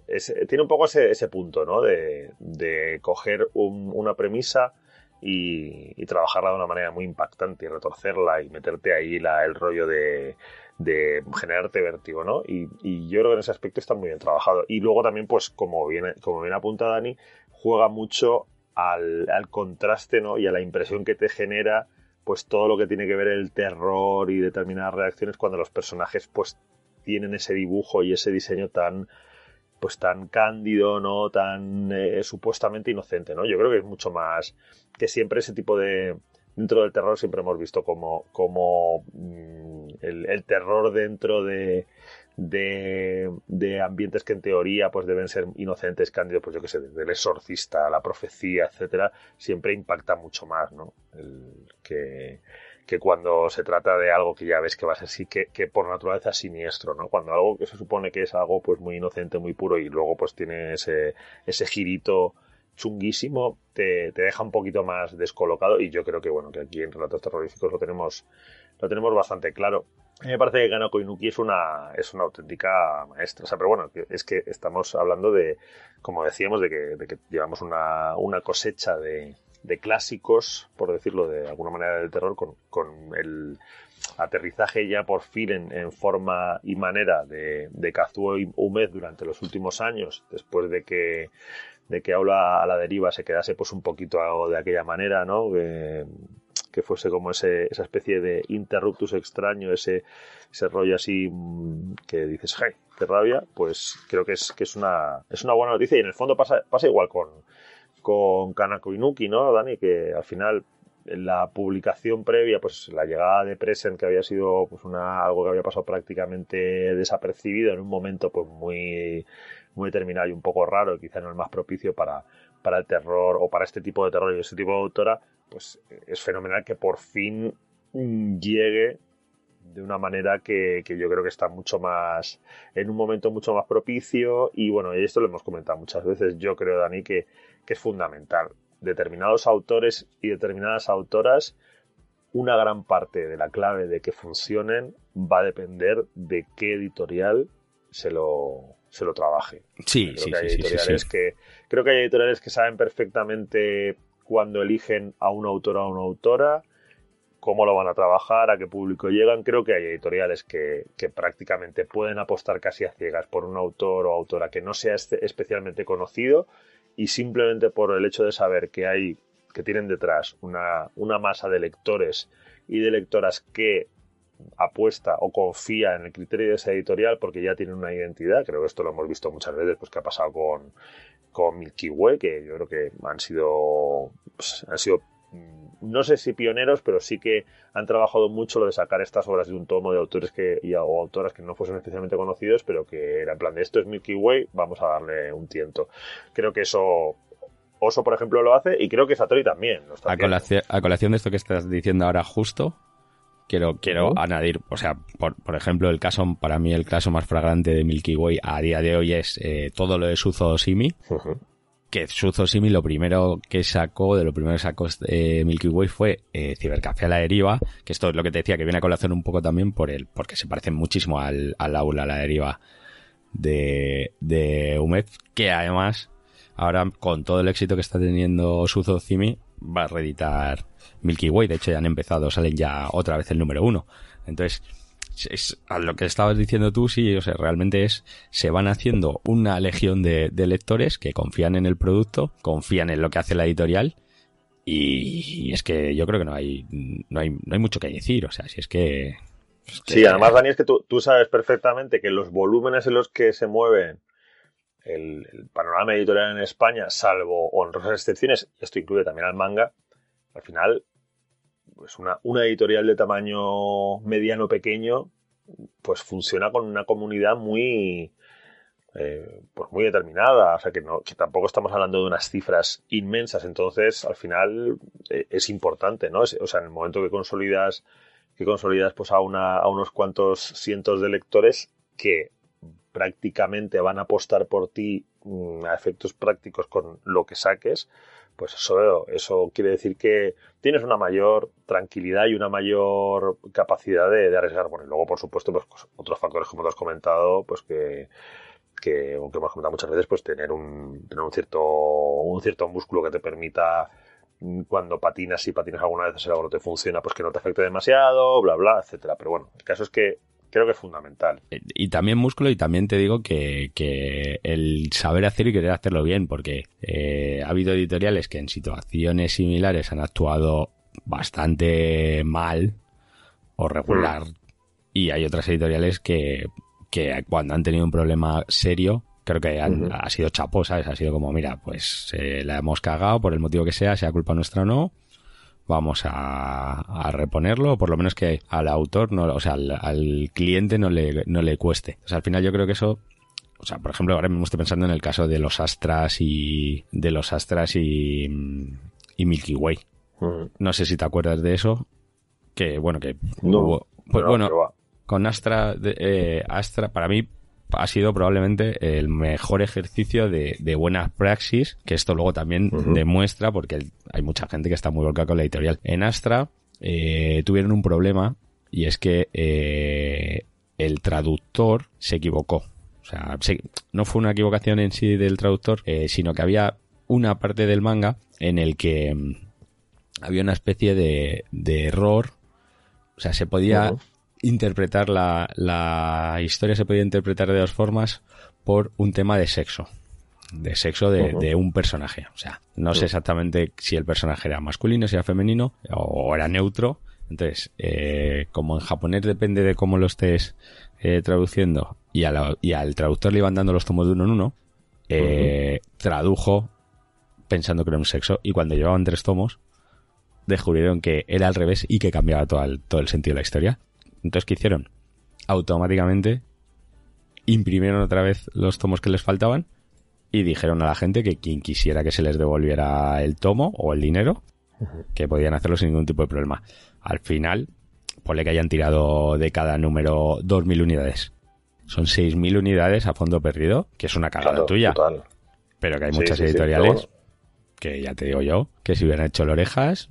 tiene un poco ese, ese punto, ¿no? De, de coger una premisa y, trabajarla de una manera muy impactante y retorcerla y meterte ahí la, el rollo de, de generarte vértigo, ¿no? Y, y, yo creo que en ese aspecto está muy bien trabajado. Y luego también, pues, como bien, como bien apunta Dani, juega mucho al, al contraste, ¿no? Y a la impresión que te genera pues todo lo que tiene que ver el terror y determinadas reacciones cuando los personajes pues tienen ese dibujo y ese diseño tan pues tan cándido, ¿no? Tan eh, supuestamente inocente, ¿no? Yo creo que es mucho más que siempre ese tipo de dentro del terror siempre hemos visto como como mm, el, terror dentro de, de, de ambientes que en teoría pues deben ser inocentes, cándidos, pues yo que sé, desde el exorcista, la profecía, etcétera, siempre impacta mucho más, ¿no? El que que cuando se trata de algo que ya ves que va a ser sí que, que por naturaleza siniestro, ¿no? Cuando algo que se supone que es algo pues muy inocente, muy puro y luego pues tiene ese, ese girito chunguísimo, te, te, deja un poquito más descolocado y yo creo que bueno, que aquí en Relatos Terroríficos lo tenemos, lo tenemos bastante claro. A mí me parece que Kanako Inuki es una, es una auténtica maestra. O sea, pero bueno, es que estamos hablando de, como decíamos, de que, de que llevamos una, una cosecha de, de, clásicos, por decirlo de alguna manera, del terror, con, el aterrizaje ya por fin en, forma y manera de, de Kazuo Umed durante los últimos años, después de que de que Aula a la deriva se quedase pues un poquito de aquella manera, ¿no? Que, que fuese como ese, esa especie de interruptus extraño, ese, ese rollo así mm, que dices, hey, qué rabia, pues creo que es, que es una, es una buena noticia y en el fondo pasa, pasa igual con, con Kanako Inuki, ¿no, Dani? Que al final la publicación previa, pues la llegada de Present, que había sido pues algo que había pasado prácticamente desapercibido en un momento pues muy, muy determinado y un poco raro, quizá no el más propicio para, para el terror o para este tipo de terror y este tipo de autora, pues es fenomenal que por fin llegue de una manera que, que, yo creo que está mucho más en un momento mucho más propicio y bueno, esto lo hemos comentado muchas veces, yo creo Dani que, que es fundamental determinados autores y determinadas autoras, una gran parte de la clave de que funcionen va a depender de qué editorial se lo, se lo trabaje. Sí, creo sí, que hay editoriales que creo que hay editoriales que saben perfectamente cuando eligen a un autor o a una autora, cómo lo van a trabajar, a qué público llegan. Creo que hay editoriales que, que, prácticamente pueden apostar casi a ciegas por un autor o autora que no sea este, especialmente conocido y simplemente por el hecho de saber que hay que tienen detrás una, una masa de lectores y de lectoras que apuesta o confía en el criterio de esa editorial porque ya tienen una identidad. Creo que esto lo hemos visto muchas veces, pues que ha pasado con, con Milky Way, que yo creo que han sido, pues, han sido no sé si pioneros, pero sí que han trabajado mucho lo de sacar estas obras de un tomo de autores que, y, o autoras que no fuesen especialmente conocidos, pero que era en plan de esto es Milky Way, vamos a darle un tiento. Creo que eso Oso, por ejemplo, lo hace y creo que Satori también. Lo está a, colación, a, colación, de esto que estás diciendo ahora justo, quiero, quiero añadir, o sea, por, por, ejemplo, el caso, para mí el caso más flagrante de Milky Way a día de hoy es eh, todo lo de Suzo Simi. Uh -huh que Suzo Simi lo primero que sacó, de lo primero que sacó de Milky Way fue eh, Cibercafé a la deriva, que esto es lo que te decía, que viene a colación un poco también por el, porque se parece muchísimo al, al aula a la deriva de, de Umed, que además, ahora con todo el éxito que está teniendo Suzo Simi, va a reeditar Milky Way, de hecho ya han empezado, salen ya otra vez el número uno. Entonces, es, a lo que estabas diciendo tú, sí, o sea, realmente es, se van haciendo una legión de, de, lectores que confían en el producto, confían en lo que hace la editorial y, es que yo creo que no hay, no hay, no hay mucho que decir, o sea, si es que... Sí, además, Dani, es que tú, tú, sabes perfectamente que los volúmenes en los que se mueven el, el panorama editorial en España, salvo honrosas excepciones, esto incluye también al manga, al final pues una, una editorial de tamaño mediano pequeño, pues funciona con una comunidad muy, eh, pues muy determinada, o sea que, no, que tampoco estamos hablando de unas cifras inmensas, entonces al final eh, es importante, ¿no? Es, o sea, en el momento que consolidas, que consolidas pues a, unos cuantos cientos de lectores que prácticamente van a apostar por ti mmm, a efectos prácticos con lo que saques, pues eso, eso quiere decir que tienes una mayor tranquilidad y una mayor capacidad de, arriesgar. Bueno, y luego, por supuesto, pues, otros factores, como te has comentado, pues que, que, aunque hemos comentado muchas veces, pues tener un, tener un cierto, un cierto músculo que te permita cuando patinas, si patinas alguna vez el agua no te funciona, pues que no te afecte demasiado, bla, bla, etcétera. Pero bueno, el caso es que creo que es fundamental. Y también músculo y también te digo que, que el saber hacer y querer hacerlo bien, porque eh, ha habido editoriales que en situaciones similares han actuado bastante mal o regular mm. y hay otras editoriales que, que cuando han tenido un problema serio creo que han, uh -huh. ha sido chapo, ¿sabes? Ha sido como, mira, pues eh, la hemos cagado por el motivo que sea, sea culpa nuestra o no, vamos a, a, reponerlo, o por lo menos que al autor, no, o sea, al, al, cliente no le, no le cueste. O sea, al final yo creo que eso, o sea, por ejemplo, ahora mismo estoy pensando en el caso de los Astras y, de los Astras y, y Milky Way. -huh. No sé si te acuerdas de eso, que bueno, que no, hubo, pues no, bueno, con Astra, de, eh, Astra, para mí, ha sido probablemente el mejor ejercicio de, de buena praxis, que esto luego también demuestra, porque hay mucha gente que está muy volcada con la editorial. En Astra eh, tuvieron un problema y es que eh, el traductor se equivocó. O sea, no fue una equivocación en sí del traductor, eh, sino que había una parte del manga en el que mm, había una especie de, de error. O sea, se podía interpretar la, la, historia, se podía interpretar de dos formas por un tema de sexo. De sexo de, de un personaje. O sea, no sé exactamente si el personaje era masculino, si era femenino o era neutro. Entonces, eh, como en japonés depende de cómo lo estés eh, traduciendo y, y, al traductor le iban dando los tomos de uno en uno, eh, tradujo pensando que era un sexo y cuando llevaban tres tomos descubrieron que era al revés y que cambiaba todo el, todo el sentido de la historia. Entonces, ¿qué hicieron? Automáticamente imprimieron otra vez los tomos que les faltaban y dijeron a la gente que quien quisiera que se les devolviera el tomo o el dinero, que podían hacerlo sin ningún tipo de problema. Al final, ponle que hayan tirado de cada número 2.000 unidades. Son 6.000 unidades a fondo perdido, que es una cagada tuya. Pero que hay muchas editoriales que ya te digo yo, que si hubieran hecho orejas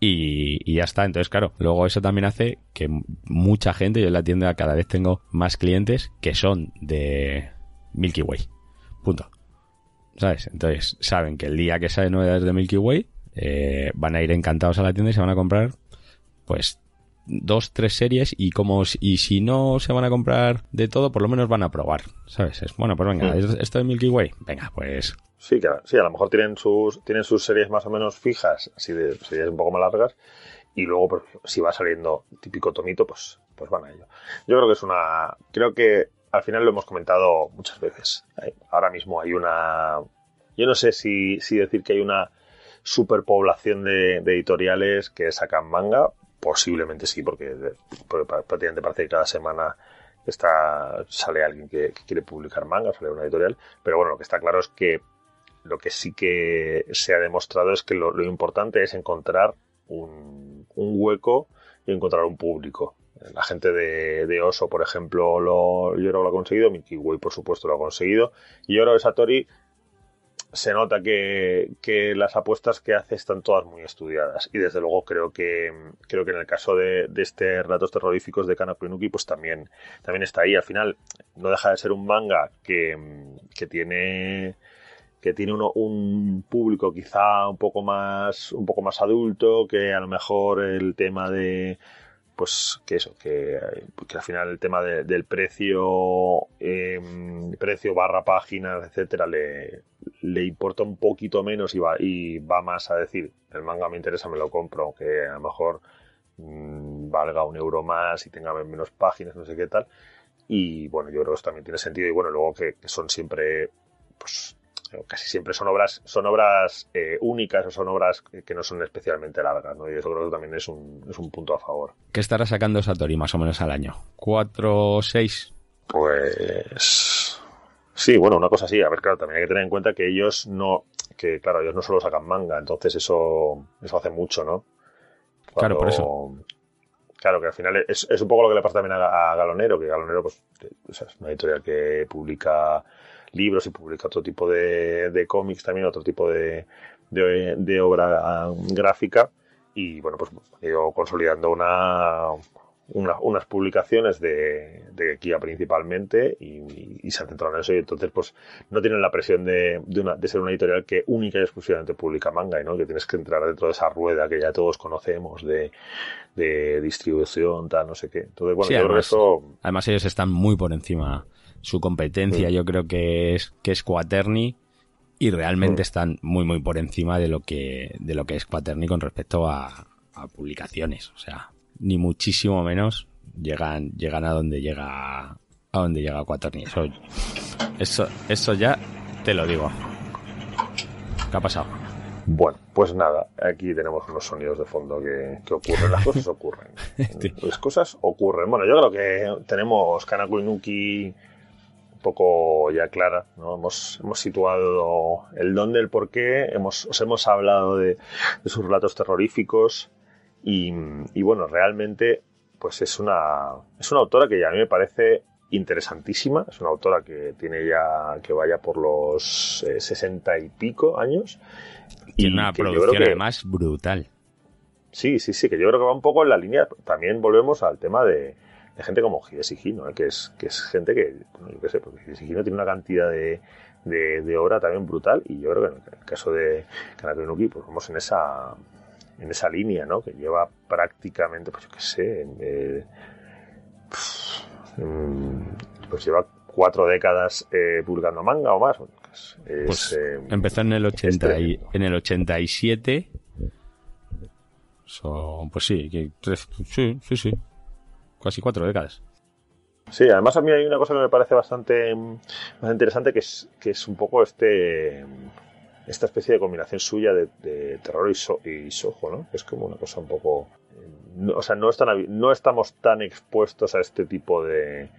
y, y, ya está. Entonces, claro, luego eso también hace que mucha gente, yo en la tienda cada vez tengo más clientes que son de Milky Way. Punto. ¿Sabes? Entonces, saben que el día que sale novedades de Milky Way, eh, van a ir encantados a la tienda y se van a comprar, pues, dos, tres series y como y si no se van a comprar de todo, por lo menos van a probar, ¿sabes? Es, bueno, pues venga, mm. esto de Milky Way, venga, pues... Sí, que, sí, a lo mejor tienen sus, tienen sus series más o menos fijas, así de series un poco más largas, y luego pues, si va saliendo típico tomito, pues, pues van a ello. Yo creo que es una... Creo que al final lo hemos comentado muchas veces. Ahora mismo hay una... Yo no sé si, si decir que hay una superpoblación de, de editoriales que sacan manga, Posiblemente sí, porque prácticamente parece que cada semana está, sale alguien que, quiere publicar manga, sale una editorial. Pero bueno, lo que está claro es que lo que sí que se ha demostrado es que lo, importante es encontrar un, hueco y encontrar un público. La gente de, Oso, por ejemplo, lo, yo lo ha conseguido, Mickey Way, por supuesto, lo ha conseguido. Y ahora Satori se nota que, las apuestas que hace están todas muy estudiadas. Y desde luego creo que creo que en el caso de, de este relatos terroríficos de Kanako Inuki pues también también está ahí. Al final no deja de ser un manga que, tiene que tiene uno, un público quizá un poco más un poco más adulto que a lo mejor el tema de pues que eso, que, al final el tema del precio, em, precio barra páginas, etcétera, le, le importa un poquito menos y va, y va más a decir, el manga me interesa, me lo compro, aunque a lo mejor mm, valga un euro más y tenga menos páginas, no sé qué tal. Y bueno, yo creo que eso también tiene sentido. Y bueno, luego que, que son siempre, pues casi siempre son obras, son obras eh, únicas o son obras que no son especialmente largas, ¿no? Y eso creo que también es un, es un punto a favor. ¿Qué estará sacando Satori más o menos al año? ¿Cuatro o seis? Pues sí, bueno, una cosa así. A ver, claro, también hay que tener en cuenta que ellos no, que claro, ellos no solo sacan manga, entonces eso, eso hace mucho, ¿no? claro, por eso. Claro, que al final es, es, un poco lo que le pasa también a, Galonero, que Galonero pues, es una editorial que publica libros y publica otro tipo de, de cómics también, otro tipo de, de, obra gráfica. Y bueno, pues he ido consolidando una, unas publicaciones de, de Kia principalmente y, se han centrado en eso. Y entonces pues no tienen la presión de, de, una, de ser una editorial que única y exclusivamente publica manga y no que tienes que entrar dentro de esa rueda que ya todos conocemos de, de distribución tal no sé qué. Entonces bueno yo además, eso además ellos están muy por encima su competencia yo creo que es, que es Quaterni y realmente están muy muy por encima de lo que, de lo que es Quaterni con respecto a, publicaciones. O sea, ni muchísimo menos llegan, llegan a donde llega a donde llega Quaterni. Eso, eso, eso ya te lo digo. ¿Qué ha pasado? Bueno, pues nada, aquí tenemos unos sonidos de fondo que, ocurren, las cosas ocurren. <laughs> Las cosas ocurren. Bueno, yo creo que tenemos Kanako Inuki poco ya clara. ¿no? Hemos, hemos situado el dónde, el por qué, hemos, os hemos hablado de, sus relatos terroríficos y, bueno, realmente pues es una, es una autora que a mí me parece interesantísima. Es una autora que tiene ya, que vaya por los eh, sesenta y pico años. Tiene una producción además brutal. Sí, sí, sí, que yo creo que va un poco en la línea. También volvemos al tema de, gente como Hides Hino, que, es, que es gente que, yo qué sé, porque Hides Hino tiene una cantidad de, de, obra también brutal y yo creo que en el caso de Kanako pues vamos en esa en esa línea, ¿no? Que lleva prácticamente, pues yo qué sé, eh, pues lleva cuatro décadas eh, publicando manga o más. pues, pues eh, empezó en el 80 y, en el 87. pues sí, que sí, sí, sí. Casi cuatro décadas. Sí, además a mí hay una cosa que me parece bastante, más interesante que es, que es un poco este esta especie de combinación suya de, terror y, so, sojo, ¿no? Es como una cosa un poco... o sea, no, no estamos tan expuestos a este tipo de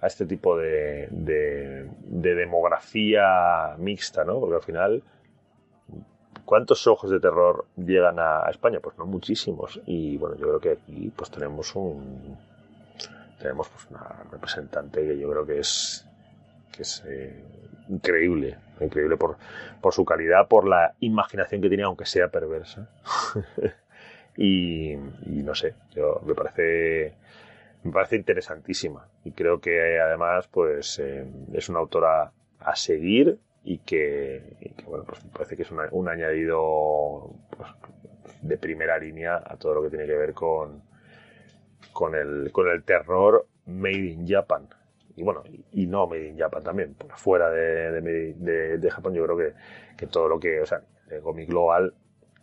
a este tipo de, de, demografía mixta, ¿no? Porque al final, ¿cuántos ojos de terror llegan a, España? Pues no muchísimos. Y bueno, yo creo que aquí pues tenemos un tenemos pues una representante que yo creo que es que es eh, increíble, increíble por, por su calidad, por la imaginación que tiene, aunque sea perversa. <laughs> y, no sé, yo, me parece me parece interesantísima y creo que además pues eh, es una autora a seguir y que, bueno pues me parece que es un añadido pues, de primera línea a todo lo que tiene que ver con con el con el terror made in Japan y bueno, y, no Made in Japan también, fuera de, de, de, Japón yo creo que, que, todo lo que, o sea, de Gomi Global,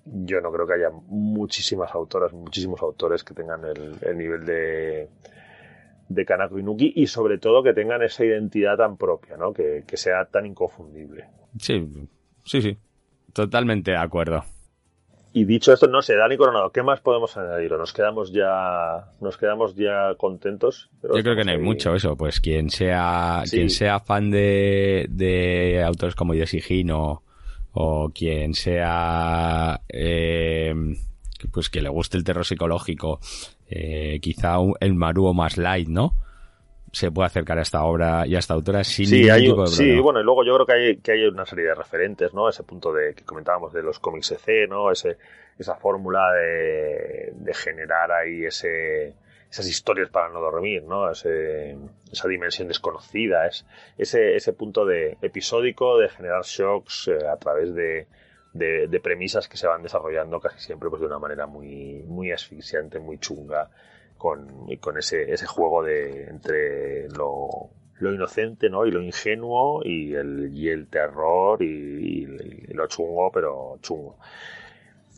yo no creo que haya muchísimas autoras, muchísimos autores que tengan el, nivel de, de Kanako Inuki y sobre todo que tengan esa identidad tan propia, ¿no? Que, que sea tan inconfundible. Sí, sí, sí, totalmente de acuerdo. Y dicho esto, no sé, Dani Coronado, ¿qué más podemos añadir? nos quedamos ya, nos quedamos ya contentos? Yo creo que no hay mucho eso, pues quien sea, quien sea fan de, de autores como Hino o quien sea, eh, pues que le guste el terror psicológico, eh, quizá el Maruo más light, ¿no? Se puede acercar a esta obra y a esta autora sin sí, ningún tipo de Sí, bueno, y luego yo creo que hay, que hay una serie de referentes, ¿no? Ese punto de que comentábamos de los cómics EC, ¿no? Ese, esa fórmula de, de generar ahí ese, esas historias para no dormir, ¿no? Ese, esa dimensión desconocida, es, ese, ese punto de episódico de generar shocks eh, a través de, de, de, premisas que se van desarrollando casi siempre pues de una manera muy, muy asfixiante, muy chunga con, con ese, ese juego de entre lo, lo inocente ¿no? y lo ingenuo y el, y el terror y, lo chungo, pero chungo.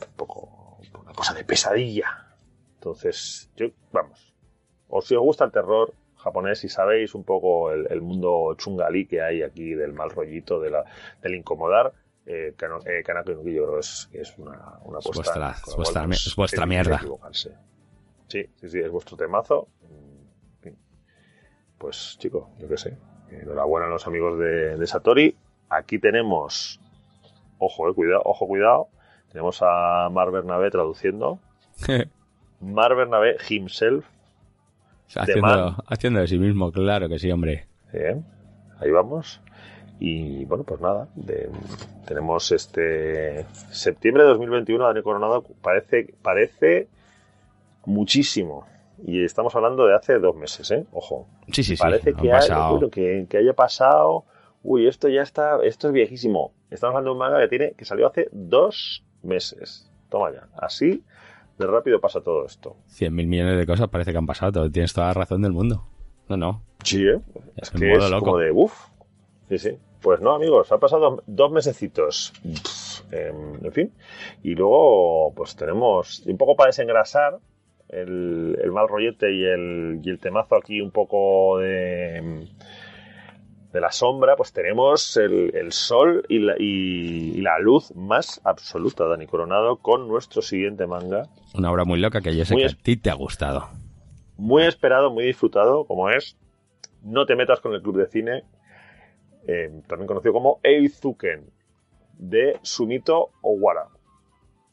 Un poco una cosa de pesadilla. Entonces, yo, vamos, o si os gusta el terror japonés y sabéis un poco el, mundo chungalí que hay aquí del mal rollito, de la, del incomodar, eh, eh Kanako yo creo es, es una, una apuesta. Es vuestra, es vuestra mierda. Sí, sí, sí, es vuestro temazo. Pues chico, yo qué sé. Enhorabuena a los amigos de, Satori. Aquí tenemos, ojo, eh, cuidado, ojo, cuidado. Tenemos a Mar Bernabé traduciendo. <laughs> Mar Bernabé himself. Haciendo, haciendo, de sí mismo, claro que sí, hombre. Bien, ahí vamos. Y bueno, pues nada, tenemos este septiembre de 2021, Daniel Coronado, parece, parece muchísimo. Y estamos hablando de hace dos meses, ¿eh? Ojo. Sí, sí, sí. Parece que, haya, que, que, haya pasado. Uy, esto ya está. Esto es viejísimo. Estamos hablando de un manga que tiene que salió hace dos meses. Toma ya. Así de rápido pasa todo esto. Cien mil millones de cosas parece que han pasado. Tienes toda la razón del mundo. No, no. Sí, ¿eh? Es, que es como de uff. Sí, sí. Pues no, amigos, ha pasado dos mesecitos. en fin. Y luego, pues tenemos un poco para desengrasar el, mal rollete y el, y el temazo aquí un poco de, de la sombra, pues tenemos el, sol y la, y, la, luz más absoluta, Dani Coronado, con nuestro siguiente manga. Una obra muy loca que yo sé que a ti te ha gustado. Muy esperado, muy disfrutado, como es No te metas con el club de cine, eh, también conocido como Eizuken, de Sumito Owara.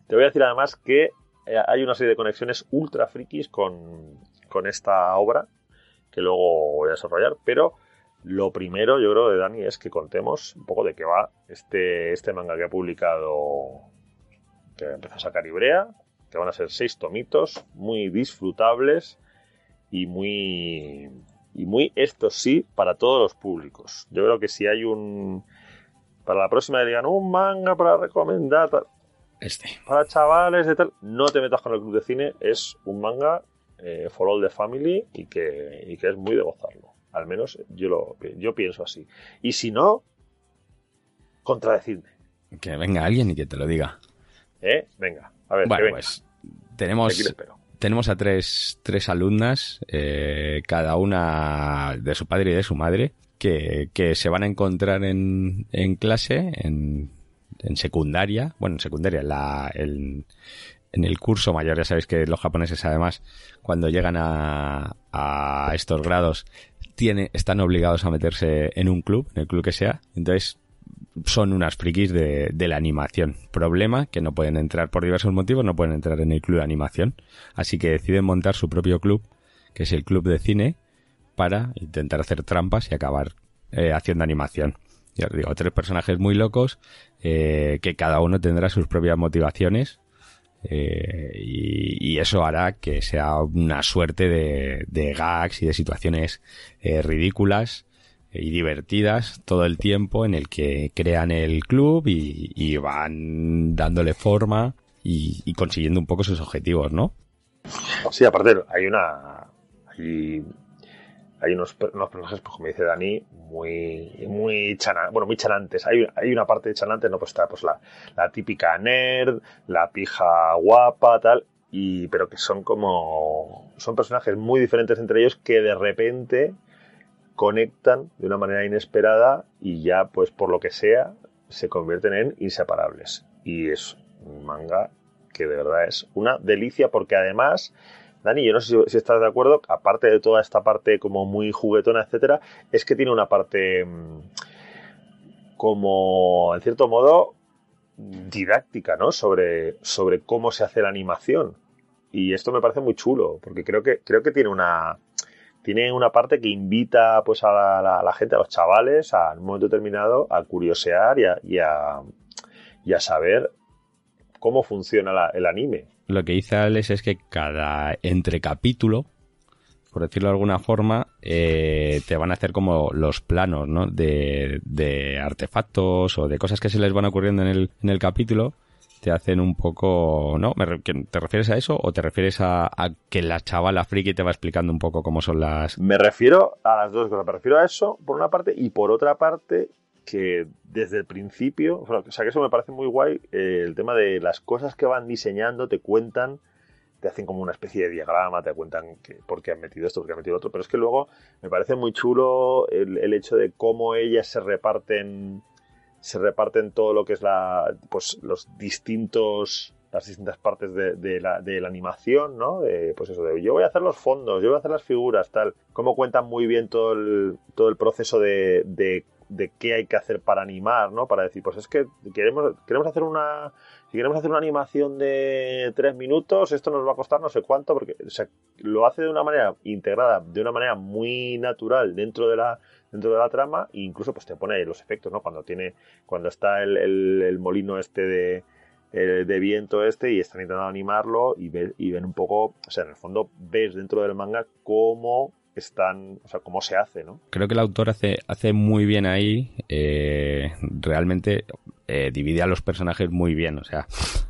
Te voy a decir además que eh, hay una serie de conexiones ultra frikis con, esta obra que luego voy a desarrollar, pero lo primero, yo creo, de Dani es que contemos un poco de qué va este, este manga que ha publicado, que empezó a sacar Ibrea, que van a ser seis tomitos, muy disfrutables y muy, y muy, esto sí, para todos los públicos. Yo creo que si hay un, para la próxima digan un manga para recomendar, este. para chavales de tal, no te metas con el club de cine, es un manga eh, for all the family y que, y que es muy de gozarlo. Al menos yo, lo, yo pienso así. Y si no, contradecidme. Que venga alguien y que te lo diga. ¿Eh? Venga, a ver. Bueno, pues tenemos, tenemos a tres, tres alumnas, eh, cada una de su padre y de su madre, que, que se van a encontrar en, en clase, en, en secundaria, bueno, en secundaria, la, en el curso mayor, ya sabéis que los japoneses además, cuando llegan a, estos grados, tiene, están obligados a meterse en un club, en el club que sea, entonces son unas frikis de, de, la animación. Problema que no pueden entrar por diversos motivos, no pueden entrar en el club de animación. Así que deciden montar su propio club, que es el club de cine, para intentar hacer trampas y acabar eh, haciendo animación. Ya os digo, tres personajes muy locos, eh, que cada uno tendrá sus propias motivaciones. Eh, y, eso hará que sea una suerte de, gags y de situaciones eh, ridículas y divertidas todo el tiempo en el que crean el club y, van dándole forma y, consiguiendo un poco sus objetivos, ¿no? Sí, aparte hay una hay unos, personajes, pues como dice Dani, muy muy chana, bueno, muy chanantes. Hay, hay una parte de chanantes, no pues está pues la, la típica nerd, la pija guapa, tal, y pero que son como son personajes muy diferentes entre ellos que de repente conectan de una manera inesperada y ya, pues por lo que sea, se convierten en inseparables. Y es un manga que de verdad es una delicia porque además, Dani, yo no sé si, estás de acuerdo, aparte de toda esta parte como muy juguetona, etcétera, es que tiene una parte como, en cierto modo, didáctica, ¿no? Sobre, sobre cómo se hace la animación. Y esto me parece muy chulo, porque creo que, creo que tiene una, tiene una parte que invita pues a la, gente, a los chavales, a, un momento determinado, a curiosear y a, y a, saber cómo funciona el anime. Lo que dice Alex es que cada entre capítulo, por decirlo de alguna forma, eh, te van a hacer como los planos, ¿no? De, de, artefactos o de cosas que se les van ocurriendo en el, en el capítulo te hacen un poco, ¿no? ¿Te refieres a eso o te refieres a, a, que la chavala friki te va explicando un poco cómo son las... Me refiero a las dos cosas, me refiero a eso por una parte y por otra parte que desde el principio, o sea, que eso me parece muy guay, eh, el tema de las cosas que van diseñando te cuentan, te hacen como una especie de diagrama, te cuentan que, por qué han metido esto, por qué han metido otro, pero es que luego me parece muy chulo el, hecho de cómo ellas se reparten se reparten todo lo que es la, pues los distintos, las distintas partes de, la, animación, ¿no? De, pues eso, de yo voy a hacer los fondos, yo voy a hacer las figuras, tal. Cómo cuentan muy bien todo todo el proceso de, de, qué hay que hacer para animar, ¿no? Para decir, pues es que queremos, queremos hacer una, si queremos hacer una animación de tres minutos, esto nos va a costar no sé cuánto, porque lo hace de una manera integrada, de una manera muy natural dentro de la, dentro de la trama e incluso pues te pone ahí los efectos, ¿no? Cuando tiene, cuando está el, el, el molino este de, eh, de viento este y están intentando animarlo y, ve, y ven un poco, o sea, en el fondo ves dentro del manga cómo están, o sea, cómo se hace, ¿no? Creo que el autor hace, hace muy bien ahí, eh, realmente eh, divide a los personajes muy bien, o sea,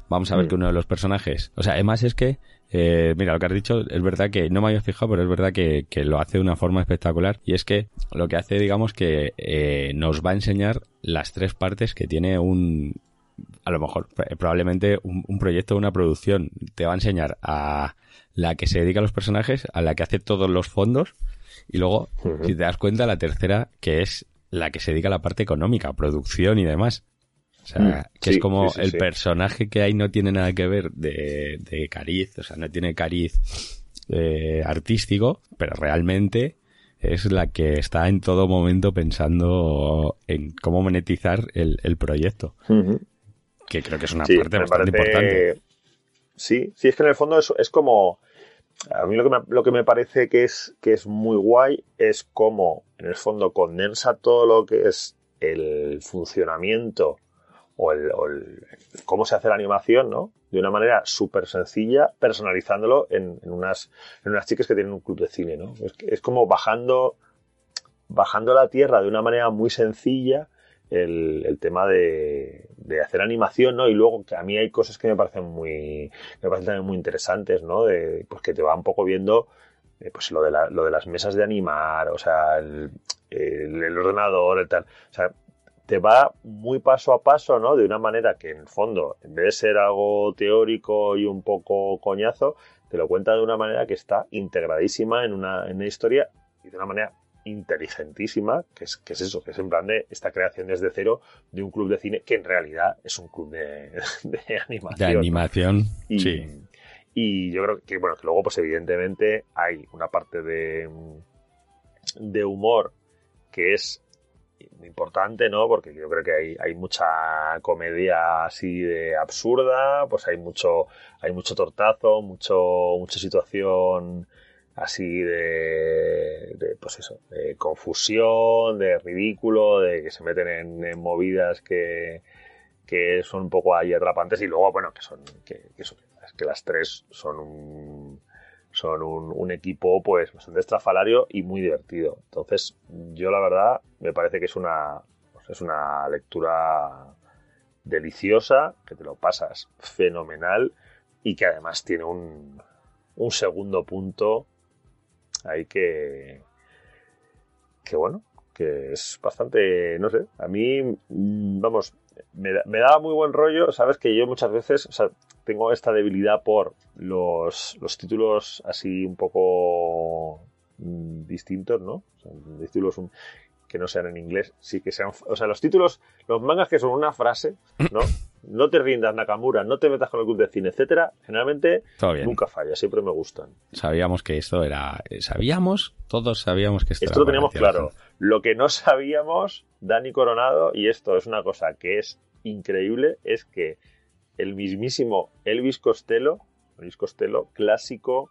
vamos a ver que uno de los personajes, o sea, además es que eh, mira, lo que has dicho es verdad que no me había fijado, pero es verdad que, que, lo hace de una forma espectacular. Y es que lo que hace, digamos, que eh, nos va a enseñar las tres partes que tiene un, a lo mejor, probablemente un, un proyecto, una producción. Te va a enseñar a la que se dedica a los personajes, a la que hace todos los fondos, y luego, uh -huh. si te das cuenta, la tercera, que es la que se dedica a la parte económica, producción y demás. O sea, que sí, es como sí, sí, el personaje que hay no tiene nada que ver de, de cariz, o sea, no tiene cariz eh, artístico, pero realmente es la que está en todo momento pensando en cómo monetizar el, el proyecto. Uh -huh. Que creo que es una parte bastante parece... importante. Sí, sí, es que en el fondo es, es como a mí lo que, me, lo que me parece que es, que es muy guay es cómo, en el fondo, condensa todo lo que es el funcionamiento o el, cómo se hace la animación, ¿no? De una manera súper sencilla, personalizándolo en, unas, en unas chicas que tienen un club de cine, ¿no? Es, es como bajando, bajando la tierra de una manera muy sencilla el, tema de, hacer animación, ¿no? Y luego que a mí hay cosas que me parecen muy, me parecen también muy interesantes, ¿no? De, pues que te va un poco viendo, eh, pues lo de, las mesas de animar, o sea, el, el, ordenador, el tal. O sea, te va muy paso a paso, ¿no? De una manera que en el fondo, en vez de ser algo teórico y un poco coñazo, te lo cuenta de una manera que está integradísima en una historia y de una manera inteligentísima, que es, que es eso, que es en plan de esta creación desde cero de un club de cine que en realidad es un club de, <laughs> animación. De animación, y, sí. Y yo creo que, bueno, que luego, pues evidentemente hay una parte de, de humor que es importante, ¿no? Porque yo creo que hay, hay mucha comedia así de absurda, pues hay mucho, hay mucho tortazo, mucho, mucha situación así de, pues eso, de confusión, de ridículo, de que se meten en, movidas que, que, son un poco ahí atrapantes y luego, bueno, que son, que, que, que las tres son un, son un, equipo pues bastante estrafalario y muy divertido. Entonces, yo la verdad me parece que es una, pues, es una lectura deliciosa, que te lo pasas fenomenal y que además tiene un, un segundo punto hay que. Que bueno, que es bastante. No sé, a mí, mm, vamos, me, me da muy buen rollo. Sabes que yo muchas veces, o sea, tengo esta debilidad por los, los títulos así un poco mm, distintos, ¿no? O sea, títulos que no sean en inglés, sí que sean, o sea, los títulos, los mangas que son una frase, ¿no? <clears throat> No te rindas, Nakamura, no te metas con el club de cine, etcétera, generalmente nunca falla, siempre me gustan. Sabíamos que esto era, sabíamos, todos sabíamos que esto, esto lo teníamos claro. Lo que no sabíamos, Dani Coronado, y esto es una cosa que es increíble, es que el mismísimo Elvis Costello, Elvis Costello, clásico,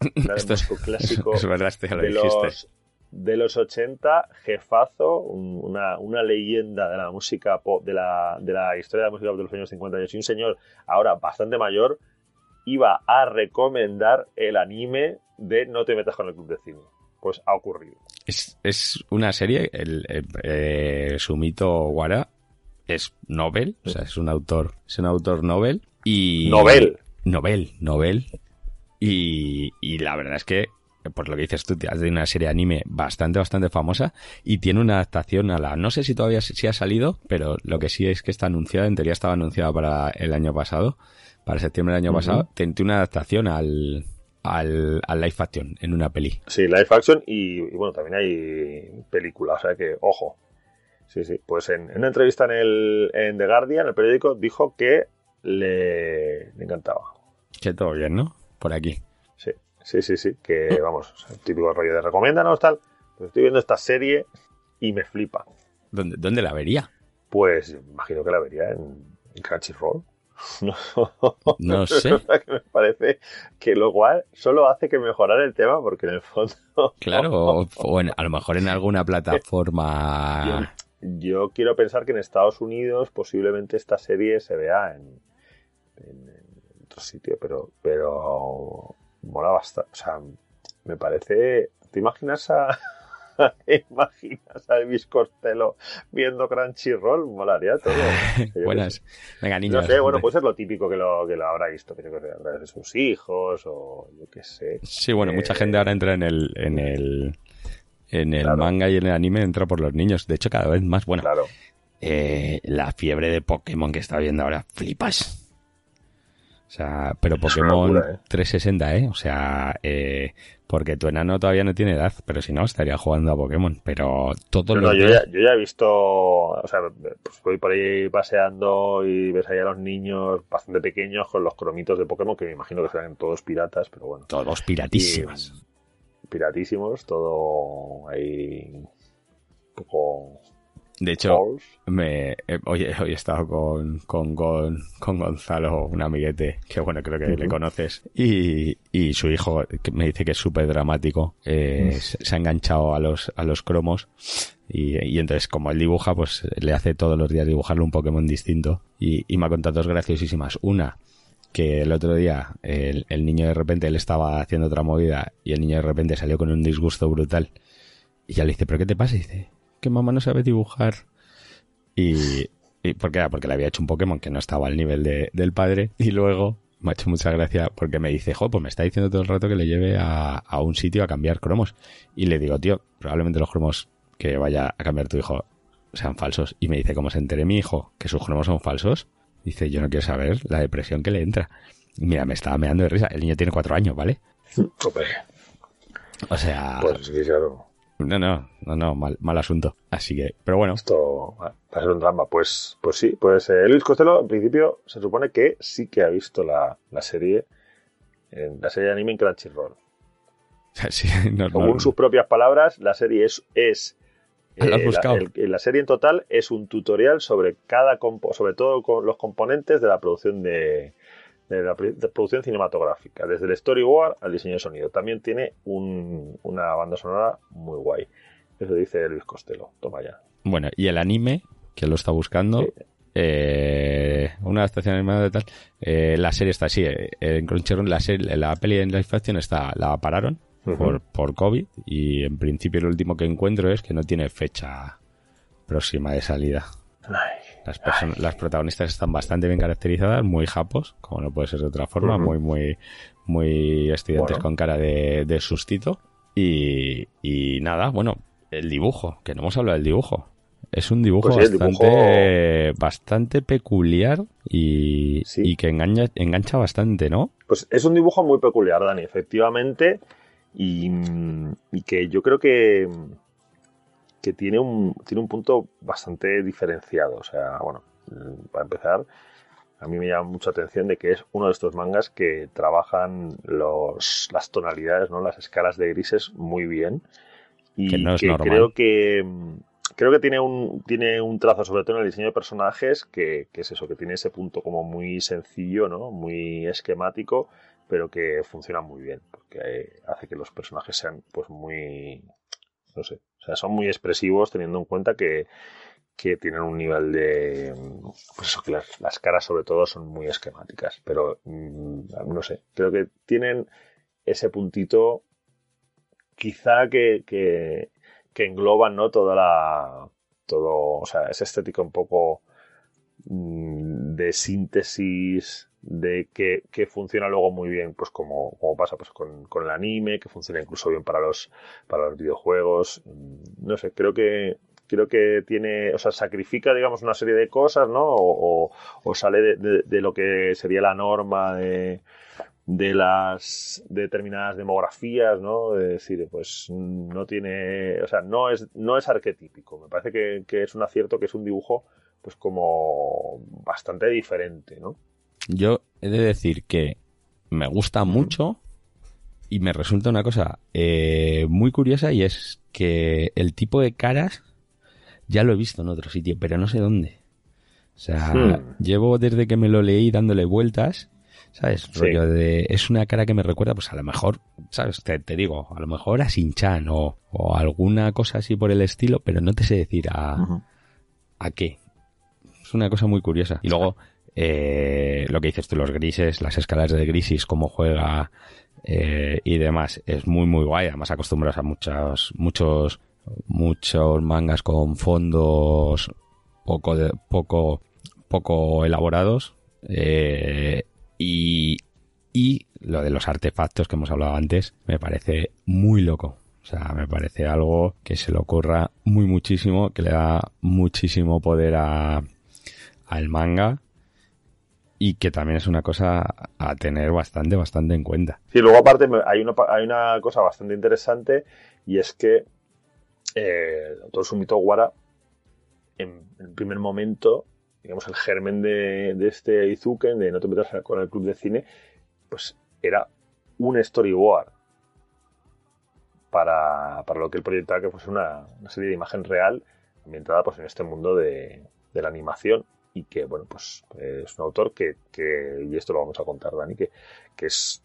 <laughs> esto es, clásico <laughs> es verdad, esto ya lo de dijiste. los de los 80, jefazo, una, una, leyenda de la música pop, de la, de la historia de la música pop de los años 50 y un señor ahora bastante mayor, iba a recomendar el anime de No te metas con el club de cine. Pues ha ocurrido. Es, es una serie, el, eh, Sumito Wara es novel, o sea, es un autor, es un autor novel y... Novel. Novel, novel. Y, y la verdad es que por lo que dices tú, has de una serie de anime bastante, bastante famosa y tiene una adaptación a la, no sé si todavía si ha salido, pero lo que sí es que está anunciada, en teoría estaba anunciada para el año pasado, para septiembre del año pasado, tiene una adaptación al, al, al, live action en una peli. Sí, live action y, bueno, también hay película, o sea que, ojo. Sí, sí, pues en, una entrevista en, el, en The Guardian, el periódico, dijo que le, le encantaba. Que todo bien, ¿no? Por aquí. Sí, sí, sí. Que vamos, típico rollo de recomiéndanos, tal. Pues estoy viendo esta serie y me flipa. ¿Dónde, dónde la vería? Pues imagino que la vería en, Crunchyroll. <laughs> No, no <laughs> sé. que me parece que lo cual solo hace que mejorar el tema porque en el fondo. <laughs> Claro, o, a lo mejor en alguna plataforma. Yo, quiero pensar que en Estados Unidos posiblemente esta serie se vea en, en, en otro sitio, pero, pero mola bastante. O sea, me parece. ¿Te imaginas a. <laughs> ¿Te imaginas a Elvis Costello viendo Crunchyroll? Molaría todo. <laughs> Buenas. Venga, niños. No sé, bueno, puede ser lo típico que lo, que lo habrá visto, que de sus hijos o yo qué sé. Sí, bueno, mucha gente ahora entra en el, en el, en el manga y en el anime, entra por los niños. De hecho, cada vez más, bueno. Claro. Eh, la fiebre de Pokémon que está viendo ahora, flipas. O sea, pero Pokémon 360, ¿eh? O sea, eh, porque tu enano todavía no tiene edad, pero si no, estaría jugando a Pokémon. Pero todo lo yo, ya, yo ya he visto, o sea, pues voy por ahí paseando y ves ahí a los niños bastante pequeños con los cromitos de Pokémon, que me imagino que serán todos piratas, pero bueno. Todos piratísimos. piratísimos, todo ahí un poco De hecho, me, eh, hoy, he estado con, con, con, Gonzalo, un amiguete, que bueno, creo que le conoces, y, y, su hijo que me dice que es súper dramático, eh, se, ha enganchado a los, a los cromos, y, y, entonces como él dibuja, pues le hace todos los días dibujarle un Pokémon distinto, y, y me ha contado dos graciosísimas. Una, que el otro día el, el niño de repente él estaba haciendo otra movida, y el niño de repente salió con un disgusto brutal, y ya le dice, ¿pero qué te pasa? Y dice, que mamá no sabe dibujar. Y, y porque, porque le había hecho un Pokémon que no estaba al nivel de, del padre. Y luego me ha hecho mucha gracia porque me dice, jo, pues me está diciendo todo el rato que le lleve a, a un sitio a cambiar cromos. Y le digo, tío, probablemente los cromos que vaya a cambiar tu hijo sean falsos. Y me dice, ¿cómo se entere mi hijo que sus cromos son falsos? Dice, yo no quiero saber la depresión que le entra. mira, me estaba meando de risa. El niño tiene cuatro años, ¿vale? <laughs> O sea... Pues sí, claro. No, no, no, no, mal, mal asunto. Así que, pero bueno. Esto va a ser un drama. Pues, pues sí, pues eh, Luis Costello, en principio, se supone que sí que ha visto la, la serie, en la serie de anime en Crunchyroll. <laughs> Sí, Según sus propias palabras, la serie es, es eh, la, la, serie en total es un tutorial sobre cada sobre todo con los componentes de la producción de, de la producción cinematográfica, desde el storyboard al diseño de sonido. También tiene una banda sonora muy guay. Eso dice Luis Costello. Toma ya. Bueno, y el anime, que lo está buscando, eh, una adaptación animada de tal, eh, la serie está así, eh, en Crunchyroll la, serie, la peli en live action está, la pararon por, por COVID y en principio lo último que encuentro es que no tiene fecha próxima de salida. Las, las protagonistas están bastante bien caracterizadas, muy japos, como no puede ser de otra forma, muy, muy, muy estudiantes con cara de, de sustito. Y, y, nada, bueno, el dibujo, que no hemos hablado del dibujo. Es un dibujo pues bastante, bastante peculiar y, y que engancha, engancha bastante, ¿no? Pues es un dibujo muy peculiar, Dani, efectivamente. Y, y que yo creo que, que tiene un, tiene un punto bastante diferenciado. O sea, bueno, mm, para empezar, a mí me llama mucha atención de que es uno de estos mangas que trabajan los, las tonalidades, ¿no? las escalas de grises muy bien. Y que no es normal. creo que creo que tiene un, tiene un trazo, sobre todo en el diseño de personajes, que, que, es eso, que tiene ese punto como muy sencillo, ¿no? Muy esquemático, pero que funciona muy bien, porque hace que los personajes sean pues muy, no sé, sea, son muy expresivos teniendo en cuenta que, que tienen un nivel de. Pues eso, que las, caras, sobre todo, son muy esquemáticas. Pero mm, no sé, creo que tienen ese puntito, quizá que, que, que engloban, ¿no? Toda la. Todo, o sea, esa estética un poco mm, de síntesis de que, que, funciona luego muy bien, pues como, como pasa pues con, con, el anime, que funciona incluso bien para los, para los videojuegos. No sé, creo que creo que tiene, o sea, sacrifica, digamos, una serie de cosas, ¿no? O, o, sale de, lo que sería la norma de, de las determinadas demografías, ¿no? De decir, pues no tiene, o sea, no es, no es arquetípico. Me parece que, que es un acierto, que es un dibujo, pues como bastante diferente, ¿no? Yo he de decir que me gusta mucho y me resulta una cosa eh, muy curiosa y es que el tipo de caras ya lo he visto en otro sitio, pero no sé dónde. O sea, hmm. llevo desde que me lo leí dándole vueltas, ¿sabes? Rollo de, es una cara que me recuerda, pues a lo mejor, ¿sabes? Te, digo, a lo mejor a Sinchan o, o alguna cosa así por el estilo, pero no te sé decir a, a qué. Es una cosa muy curiosa. Y luego, eh, lo que dices tú, los grises, las escalas de grisis, cómo juega eh, y demás, es muy muy guay. Además acostumbras a muchos, muchos, muchos mangas con fondos poco, poco, poco elaborados. Eh, y, y lo de los artefactos que hemos hablado antes me parece muy loco. O sea, me parece algo que se le ocurra muy muchísimo, que le da muchísimo poder a al manga y que también es una cosa a tener bastante, bastante en cuenta. Sí, luego aparte hay una, hay una cosa bastante interesante y es que eh, autor Sumito Guara, en el primer momento, digamos, el germen de, de este Izuken, de No te metas con el club de cine, pues era un storyboard para, para lo que él proyectaba que fuese una, una serie de imagen real ambientada pues en este mundo de, de la animación y que, bueno, pues es un autor que, que, y esto lo vamos a contar, Dani, que, que es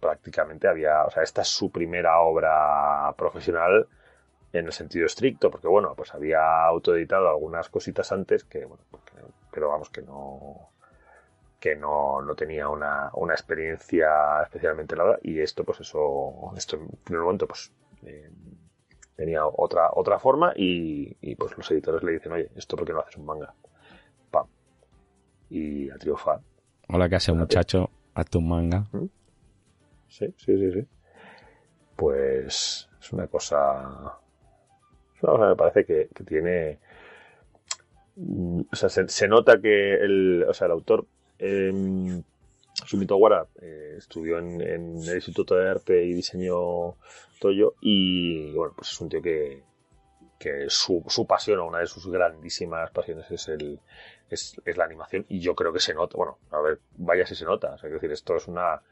prácticamente había, o sea, esta es su primera obra profesional en el sentido estricto, porque bueno, pues había autoeditado algunas cositas antes que, bueno, pero vamos que no que no, no tenía una, una, experiencia especialmente larga y esto pues eso esto en primer momento pues eh, tenía otra otra forma y, y, pues los editores le dicen oye esto por qué no haces un manga y a triunfar hola que hace muchacho hazte un manga ¿Mm? sí sí sí sí pues es una cosa me parece que, que tiene. Mm, o sea, se, se, nota que el, o sea, el autor. Eh, Sumito eh, estudió en, en, el Instituto de Arte y Diseño Toyo y bueno, pues es un tío que, que su, pasión o una de sus grandísimas pasiones es el es, es, la animación y yo creo que se nota, bueno, a ver, vaya si se nota, o sea, quiero decir, esto es una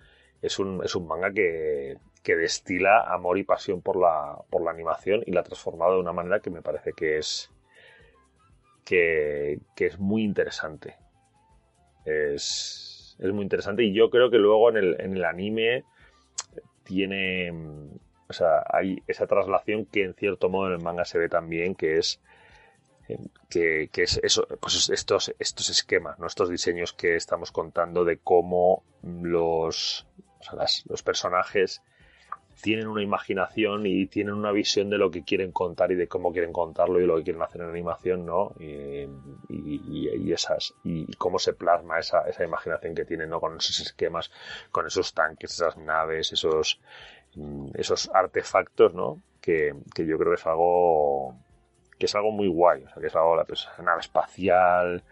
es un, es un manga que, que destila amor y pasión por la, por la animación y la ha transformado de una manera que me parece que es que, que es muy interesante. Es, es, muy interesante y yo creo que luego en el, en el anime tiene o sea, hay esa traslación que en cierto modo en el manga se ve también, que es que, que, es eso, pues estos, estos esquemas, ¿no? estos diseños que estamos contando de cómo los, o sea, los personajes tienen una imaginación y tienen una visión de lo que quieren contar y de cómo quieren contarlo y lo que quieren hacer en animación, ¿no? Y, y, y esas, y, cómo se plasma esa, esa imaginación que tienen, ¿no? Con esos esquemas, con esos tanques, esas naves, esos, esos artefactos, ¿no? Que, que yo creo que es algo, que es algo muy guay, o sea, que es algo, pues, la nave espacial,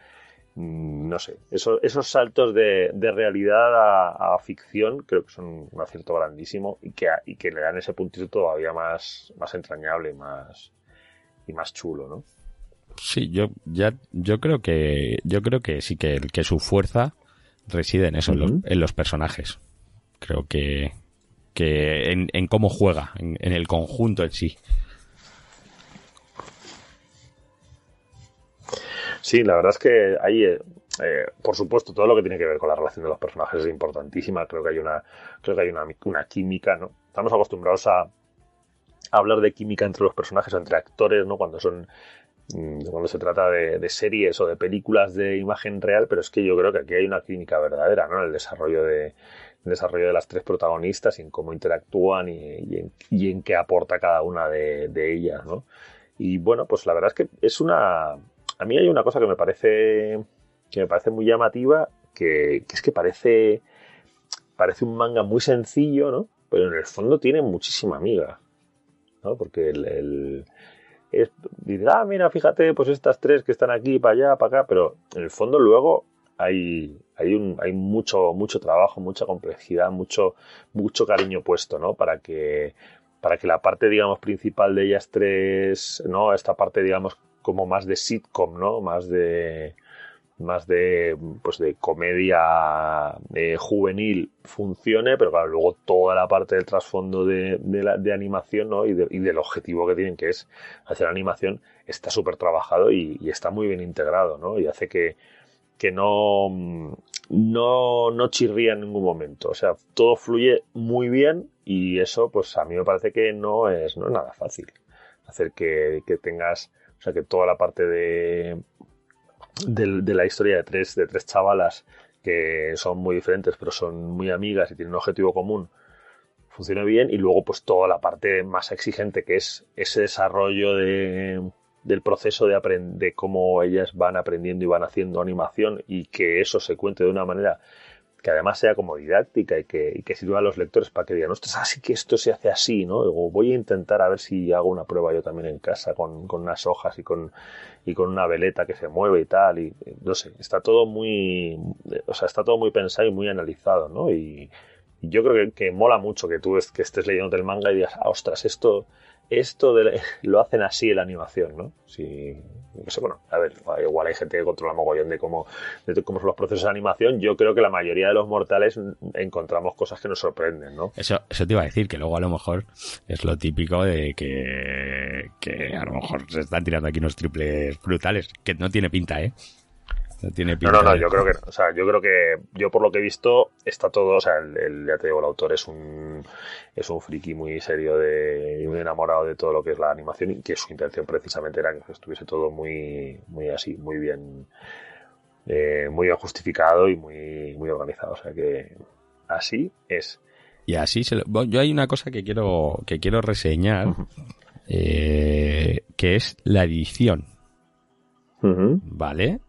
Mm, no sé, esos, esos saltos de, de realidad a, a, ficción creo que son un acierto grandísimo y que, y que le dan ese puntito todavía más, más entrañable y más, y más chulo, ¿no? Sí, yo ya yo creo que yo creo que sí que, que su fuerza reside en eso, uh -huh. en, los, en, los, personajes. Creo que, que en, cómo juega, en, el conjunto en sí. Sí, la verdad es que ahí, eh, eh, por supuesto, todo lo que tiene que ver con la relación de los personajes es importantísima. Creo que hay una, creo que hay una, una química, ¿no? Estamos acostumbrados a, a, hablar de química entre los personajes, entre actores, ¿no? Cuando son, mm, cuando se trata de, series o de películas de imagen real, pero es que yo creo que aquí hay una química verdadera, ¿no? El desarrollo de, desarrollo de las tres protagonistas y en cómo interactúan y, en, qué aporta cada una de, ellas, ¿no? Y bueno, pues la verdad es que es una, a mí hay una cosa que me parece que me parece muy llamativa, que, es que parece parece un manga muy sencillo, ¿no? Pero en el fondo tiene muchísima amiga, ¿no? Porque el, el dirá, ah, mira, fíjate, pues estas tres que están aquí, para allá, para acá, pero en el fondo luego hay, hay, un, hay mucho, mucho trabajo, mucha complejidad, mucho, mucho cariño puesto, ¿no? Para que, para que la parte, digamos, principal de ellas tres, ¿no? Esta parte, digamos, como más de sitcom, ¿no? Más de más de pues de comedia eh, juvenil funcione, pero claro, luego toda la parte del trasfondo de, de, animación ¿no? y, de, y, del objetivo que tienen, que es hacer animación, está súper trabajado y, y, está muy bien integrado, ¿no? Y hace que, que no, no, no chirría en ningún momento. O sea, todo fluye muy bien y eso, pues a mí me parece que no es, no es nada fácil. Hacer que, que tengas o sea que toda la parte de, de, de, la historia de tres, de tres chavalas que son muy diferentes pero son muy amigas y tienen un objetivo común funciona bien y luego pues toda la parte más exigente que es ese desarrollo de, del proceso de, de cómo ellas van aprendiendo y van haciendo animación y que eso se cuente de una manera que además sea como didáctica y que, y que sirva a los lectores para que digan, ostras, así que esto se hace así, ¿no? Voy a intentar a ver si hago una prueba yo también en casa con, con unas hojas y con, y con una veleta que se mueve y tal, y no sé, está todo muy, o sea, está todo muy pensado y muy analizado, ¿no? Y, yo creo que, que, mola mucho que tú que estés leyendo el manga y digas, ah, ostras, esto, esto de, <laughs> lo hacen así en la animación, ¿no? Sí, bueno, a ver, igual hay gente que controla mogollón de cómo, de cómo son los procesos de animación. Yo creo que la mayoría de los mortales encontramos cosas que nos sorprenden, ¿no? Eso, eso te iba a decir, que luego a lo mejor es lo típico de que, que a lo mejor se están tirando aquí unos triples brutales, que no tiene pinta, ¿eh? No No, no, yo creo que O sea, yo creo que yo por lo que he visto está todo, o sea, el, ya te digo, el autor es un es un friki muy serio de y muy enamorado de todo lo que es la animación y que su intención precisamente era que estuviese todo muy muy así, muy bien eh, muy bien justificado y muy muy organizado, o sea que así es. Y así se yo hay una cosa que quiero que quiero reseñar eh, que es la edición. ¿Vale?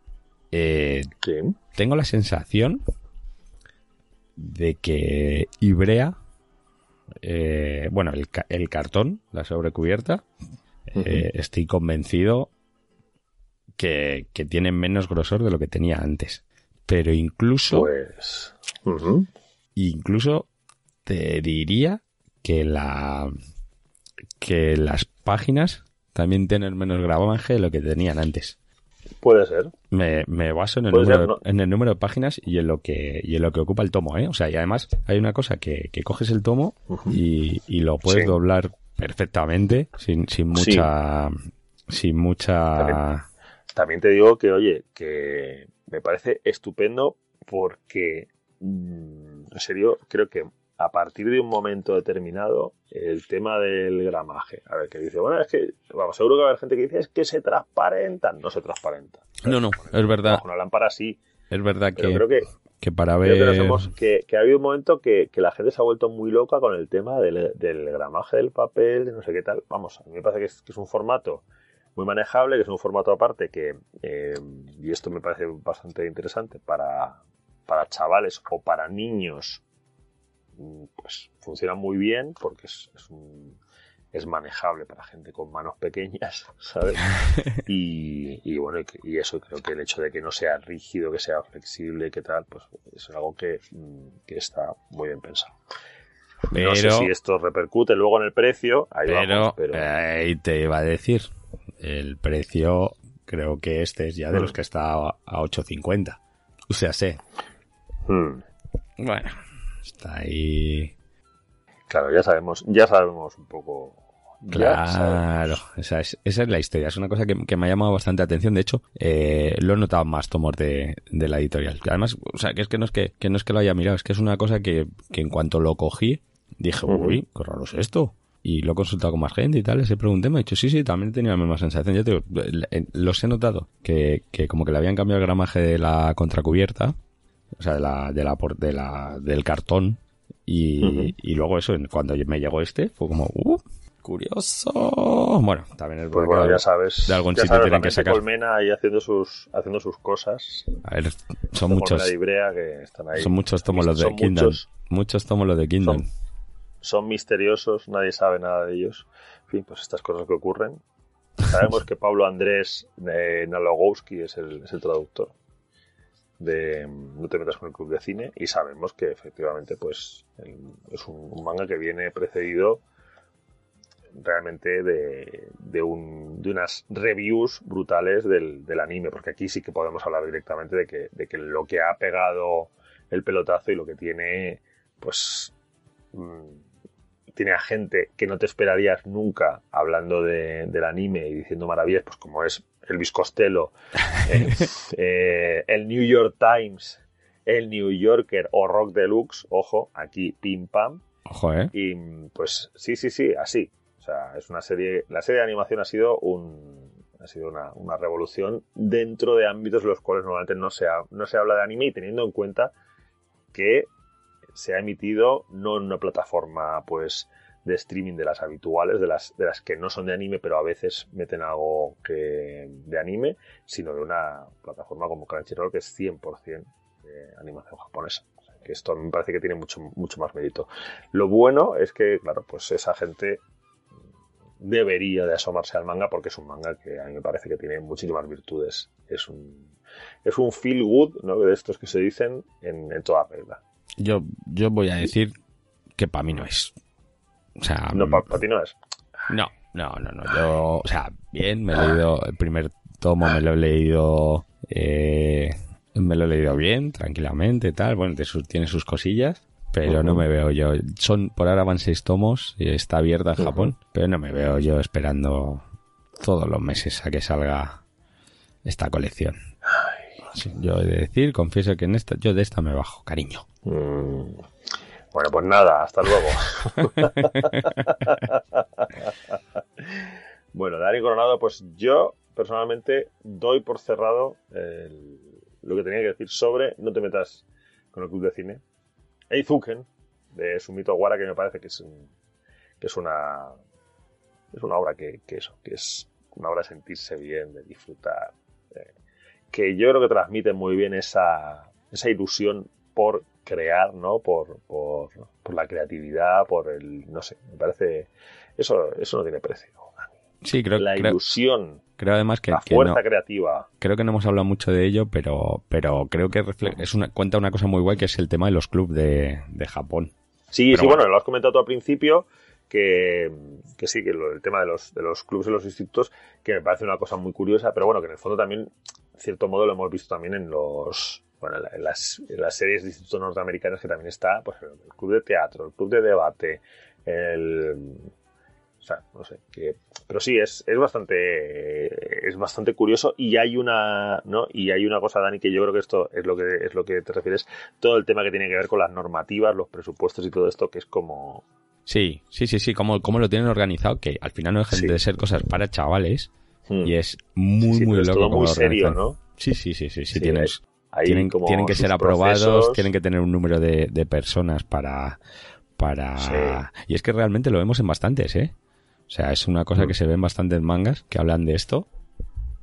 Eh, tengo la sensación de que Ibrea, eh, bueno, el, cartón, la sobrecubierta, eh, estoy convencido que, que, tiene menos grosor de lo que tenía antes. Pero incluso, pues, incluso te diría que la que las páginas también tienen menos grabamaje de lo que tenían antes. Puede ser. Me, me baso en el, número, en el número de páginas y en lo que y en lo que ocupa el tomo, ¿eh? O sea, y además hay una cosa que, que coges el tomo y, y, lo puedes doblar perfectamente sin, sin mucha sin mucha también, te digo que oye, que me parece estupendo porque mm, en serio creo que a partir de un momento determinado el tema del gramaje. A ver, que dice, bueno, es que, vamos, seguro que va a haber gente que dice, es que se transparentan. No se transparenta. No, no, es verdad. Con una lámpara sí. Es verdad que, creo que, que para ver... que, que, ha habido un momento que, que, la gente se ha vuelto muy loca con el tema del, del, gramaje del papel, de no sé qué tal. Vamos, a mí me parece que es, que es un formato muy manejable, que es un formato aparte que, eh, y esto me parece bastante interesante para, para chavales o para niños pues funciona muy bien porque es, es, un, es manejable para gente con manos pequeñas, <laughs> ¿sabes? <laughs> Y, bueno, y, eso, creo que el hecho de que no sea rígido, que sea flexible, que tal, pues es algo que, que está muy bien pensado. Pero, no sé si esto repercute luego en el precio, ahí pero, pero... ahí te iba a decir, el precio creo que este es ya de los mm. que está a 8.50. O sea, sé. Bueno, Está ahí. Claro, ya sabemos, ya sabemos un poco. Claro, esa es, esa es la historia. Es una cosa que, me ha llamado bastante atención. De hecho, eh, lo he notado más tomos de, de, la editorial. Además, o sea, que es que no es que, que no es que lo haya mirado, es que es una cosa que, que en cuanto lo cogí, dije, uy, qué raro es esto. Y lo he consultado con más gente y tal, les he preguntado, me ha dicho, sí, sí, también tenía la misma sensación. Yo te los he notado, que, que como que le habían cambiado el gramaje de la contracubierta, o sea, de la, de la, de la del cartón. Y, y luego eso, cuando me llegó este, fue como, uh, curioso. Bueno, también es pues bueno, ya sabes, de algún sitio tienen que sacar. Colmena ahí haciendo sus, haciendo sus cosas. A ver, son muchos. que están ahí. Son muchos tomos los de Kindle. Muchos, muchos tomos los de Kindle. Son, misteriosos, nadie sabe nada de ellos. En fin, pues estas cosas que ocurren. Sabemos <laughs> que Pablo Andrés eh, Nalogowski es el, es el traductor de No te metas con el club de cine y sabemos que efectivamente pues es un, manga que viene precedido realmente de, de, un, de unas reviews brutales del, del, anime, porque aquí sí que podemos hablar directamente de que, de que lo que ha pegado el pelotazo y lo que tiene, pues, mm, tiene a gente que no te esperarías nunca hablando de, del anime y diciendo maravillas, pues como es Elvis Costello, <laughs> eh, el New York Times, el New Yorker o Rock Deluxe, ojo, aquí pim pam. Ojo, ¿eh? Y pues sí, sí, sí, así. O sea, es una serie, la serie de animación ha sido un, ha sido una, una revolución dentro de ámbitos en los cuales normalmente no se, no se habla de anime y teniendo en cuenta que se ha emitido no en una plataforma pues de streaming de las habituales, de las, de las que no son de anime, pero a veces meten algo que de anime, sino de una plataforma como Crunchyroll que es 100% de animación japonesa. que esto me parece que tiene mucho, mucho más mérito. Lo bueno es que, claro, pues esa gente debería de asomarse al manga porque es un manga que a mí me parece que tiene muchísimas virtudes. Es un, es un feel good. De estos que se dicen en, en toda regla. Yo, yo voy a decir que para mí no es. O sea, no, para ti no es. No, no, no, no. Yo, o sea, bien, me he leído el primer tomo me lo he leído, eh, me lo he leído bien, tranquilamente, tal. Bueno, tiene sus cosillas, pero no me veo yo. Son, por ahora van seis tomos y está abierta en Japón, pero no me veo yo esperando todos los meses a que salga esta colección. yo he de decir, confieso que en esta, yo de esta me bajo, cariño. Mm. Bueno, pues nada, hasta luego. <laughs> bueno, Dani Coronado, pues yo personalmente doy por cerrado lo que tenía que decir sobre No te metas con el club de cine. Eizuken, de Sumito Aguara, que me parece que es, que es una es una obra que, eso, que es una obra de sentirse bien, de disfrutar, que yo creo que transmite muy bien esa ilusión por crear, ¿no? Por, por, la creatividad, por el, no sé, me parece, eso, eso no tiene precio. Sí, creo La ilusión. Creo además que. La fuerza creativa. Creo que no hemos hablado mucho de ello, pero, pero creo que es una, cuenta una cosa muy guay que es el tema de los clubes de, de Japón. Sí, sí, bueno. lo has comentado tú al principio, que, que sí, que el tema de los, de los clubes y los institutos, que me parece una cosa muy curiosa, pero bueno, que en el fondo también, en cierto modo, lo hemos visto también en los, bueno, en las, las series de institutos norteamericanos que también está, pues el club de teatro, el club de debate, el o sea, no sé, que, pero sí es, es bastante es bastante curioso y hay una, ¿no? Y hay una cosa Dani que yo creo que esto es lo que es lo que te refieres, todo el tema que tiene que ver con las normativas, los presupuestos y todo esto que es como Sí, sí, sí, sí, como, como lo tienen organizado, que al final no dejan de ser cosas para chavales hmm. y es muy, muy loco. todo muy serio, ¿no? Sí, sí, sí, sí, sí, tienes tienen, tienen que ser aprobados, tienen que tener un número de, de personas para... para Y es que realmente lo vemos en bastantes, ¿eh? O sea, es una cosa que mm. se ve en bastantes mangas que hablan de esto.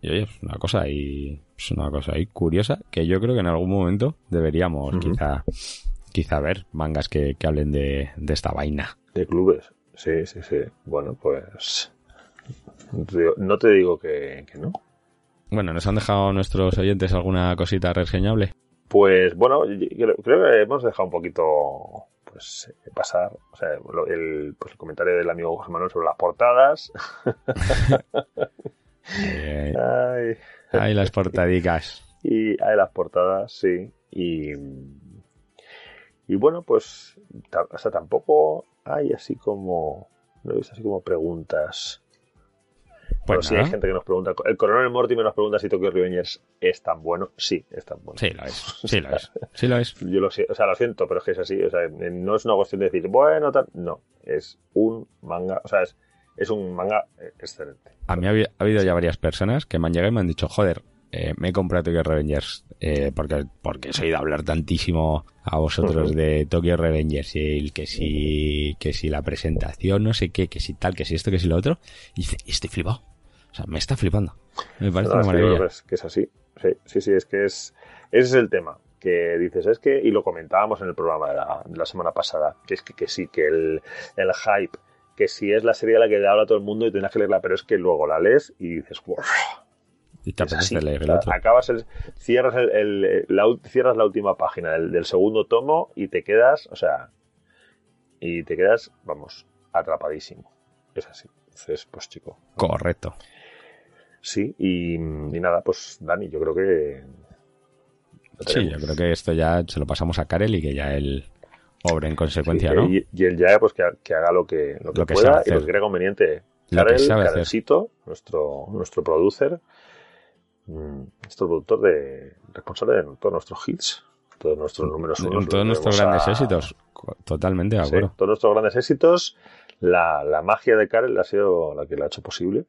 Y oye, es una cosa ahí, es una cosa ahí curiosa que yo creo que en algún momento deberíamos quizá, quizá ver mangas que, que hablen de, de, esta vaina. De clubes, sí, sí, sí. Bueno, pues no te digo que, que no. Bueno, ¿nos han dejado nuestros oyentes alguna cosita reseñable? Pues bueno, creo que hemos dejado un poquito pues eh, pasar, o sea, el, pues, el comentario del amigo José Manuel sobre las portadas. <laughs> ay. ay, las portadicas. Y hay las portadas, sí. Y, y bueno, pues sea, tampoco hay así como, no he así como preguntas pues sí hay gente que nos pregunta. El coronel Mortimer nos pregunta si Tokyo Revengers es tan bueno. Sí, es tan bueno. Sí, lo es. Sí, lo es. <laughs> Sí, lo es. Yo lo, o sea, lo siento, pero es que es así. O sea, no es una cuestión de decir, bueno, tal. No. Es un manga. O sea, es, es un manga excelente. A mí ha, habido ya varias personas que me han llegado y me han dicho, joder, eh, me he comprado Tokyo Revengers eh, porque, porque he oído hablar tantísimo a vosotros de Tokyo Revengers y que si, que si la presentación, no sé qué, que si tal, que si esto, que si lo otro. Y dice, estoy flipado. O sea, me está flipando. Me parece una maravilla. Es que es así. Sí, sí, sí, es que es. Ese es el tema. Que dices, es que, y lo comentábamos en el programa de la, semana pasada, que es que, que sí, que el, el hype, que si es la serie a la que le habla todo el mundo y tienes que leerla, pero es que luego la lees y dices, wow. Y te apetece leer el otro. Acabas el, cierras, el, la, cierras la última página del, del, segundo tomo y te quedas, o sea, y te quedas, vamos, atrapadísimo. Es así. Entonces, pues chico. Correcto. Sí, y, nada, pues Dani, yo creo que... Sí, yo creo que esto ya se lo pasamos a Karel y que ya él obre en consecuencia, ¿no? Y, él ya pues que, haga lo que, lo que, pueda y lo que crea conveniente. Karel, Karelcito, nuestro, nuestro producer, mm, nuestro productor de responsable de todos nuestros hits, todos nuestros números unos. Todos nuestros grandes éxitos, totalmente de acuerdo. todos nuestros grandes éxitos, la, la magia de Karel ha sido la que lo ha hecho posible.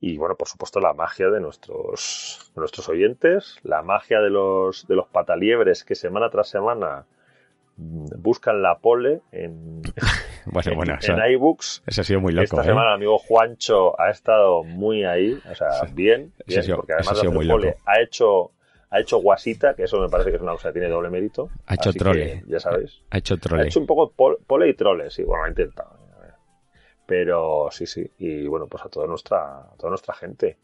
Y bueno, por supuesto, la magia de nuestros, nuestros oyentes, la magia de los, de los pataliebres que semana tras semana buscan la pole en, <laughs> bueno, en, iBooks. Eso ha sido muy loco. Esta ¿eh? semana, amigo Juancho ha estado muy ahí, o sea, bien, porque además de hacer pole, ha hecho ha hecho guasita, que eso me parece que es una cosa que tiene doble mérito. Ha hecho trole. ya sabéis. Ha hecho trole. Ha hecho un poco pole y trole, sí, bueno, ha intentado. Pero sí, sí. Y bueno, pues a toda nuestra, a toda nuestra gente.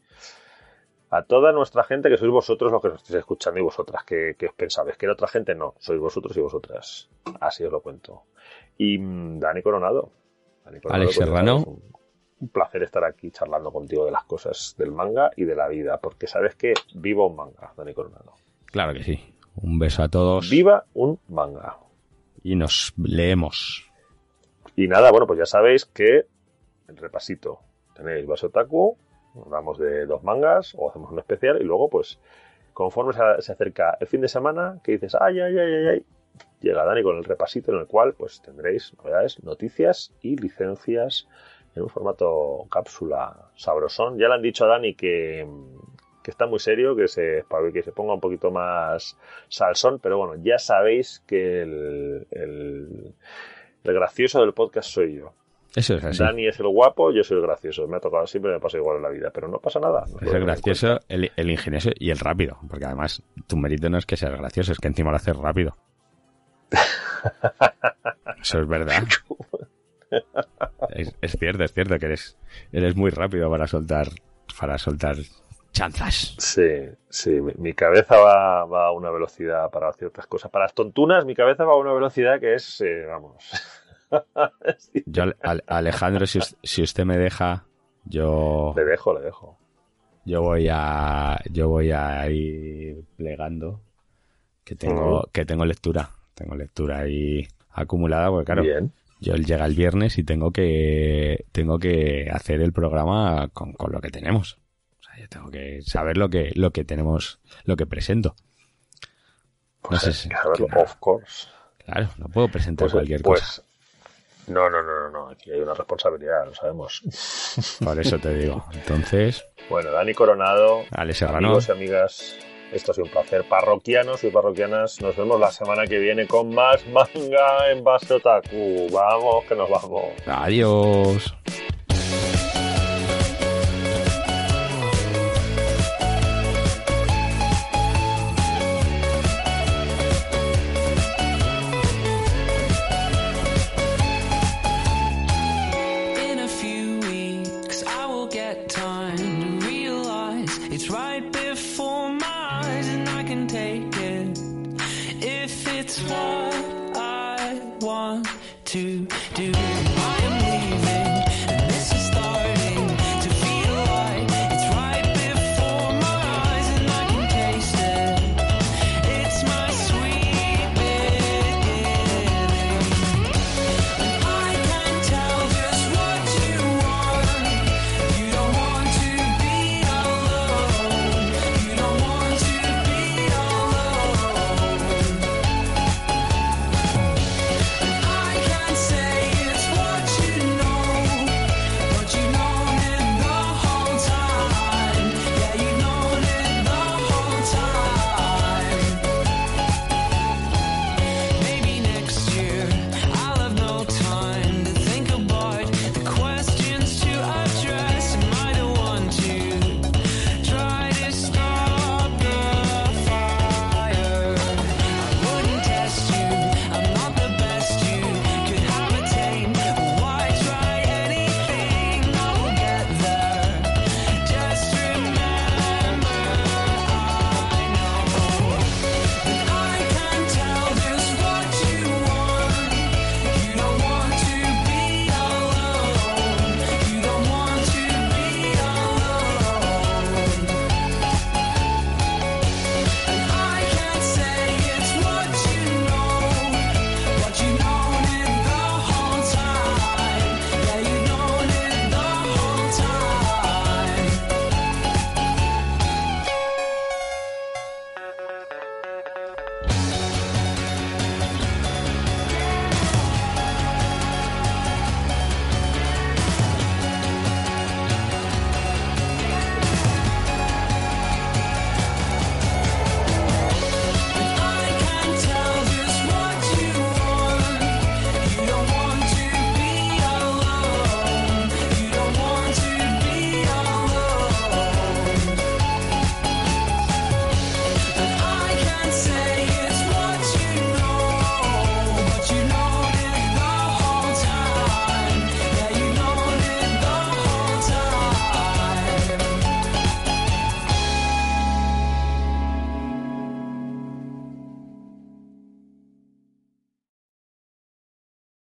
A toda nuestra gente que sois vosotros los que nos estáis escuchando y vosotras que, que os pensabais. Que era otra gente no, sois vosotros y vosotras. Así os lo cuento. Y mm, Dani Coronado. Alex pues, Serrano. un placer estar aquí charlando contigo de las cosas del manga y de la vida, porque sabes que viva un manga, Dani Coronado. Claro que sí. Un beso a todos. Viva un manga. Y nos leemos. Y nada, bueno, pues ya sabéis que repasito. Tenéis Basotaku, hablamos de dos mangas o hacemos un especial y luego pues conforme se, acerca el fin de semana que dices ay ay ay ay ay llega Dani con el repasito en el cual pues tendréis novedades, noticias y licencias en un formato cápsula sabrosón. Ya le han dicho a Dani que, que está muy serio, que se, que se ponga un poquito más salsón, pero bueno, ya sabéis que el, el gracioso del podcast soy yo. Eso es así. Dani es el guapo, yo soy el gracioso. Me ha tocado siempre, me pasa igual en la vida, pero no pasa nada. es el gracioso, el, el, ingenioso y el rápido, porque además tu mérito no es que seas gracioso, es que encima lo haces rápido. <laughs> Eso es verdad. es, cierto, es cierto que eres, eres muy rápido para soltar, para soltar chanzas. Sí, sí, mi, cabeza va, va, a una velocidad para ciertas cosas. Para las tontunas, mi cabeza va a una velocidad que es, eh, vamos. <laughs> Yo, Alejandro, si, usted me deja, yo. Le dejo, le dejo. Yo voy a. Yo voy a ir plegando. Que tengo, que tengo lectura. Tengo lectura ahí acumulada, porque claro. Yo llega el viernes y tengo que. Tengo que hacer el programa con, lo que tenemos. O sea, yo tengo que saber lo que, lo que tenemos, lo que presento. Pues no sé si, of course. Claro, no puedo presentar pues, cualquier pues, cosa. No, no, no, no, aquí hay una responsabilidad, lo sabemos. <laughs> Por eso te digo. Entonces. Bueno, Dani Coronado, Ale amigos y amigas, esto ha sido un placer. Parroquianos y parroquianas, nos vemos la semana que viene con más manga en Base Otaku. Vamos, que nos vamos. Adiós.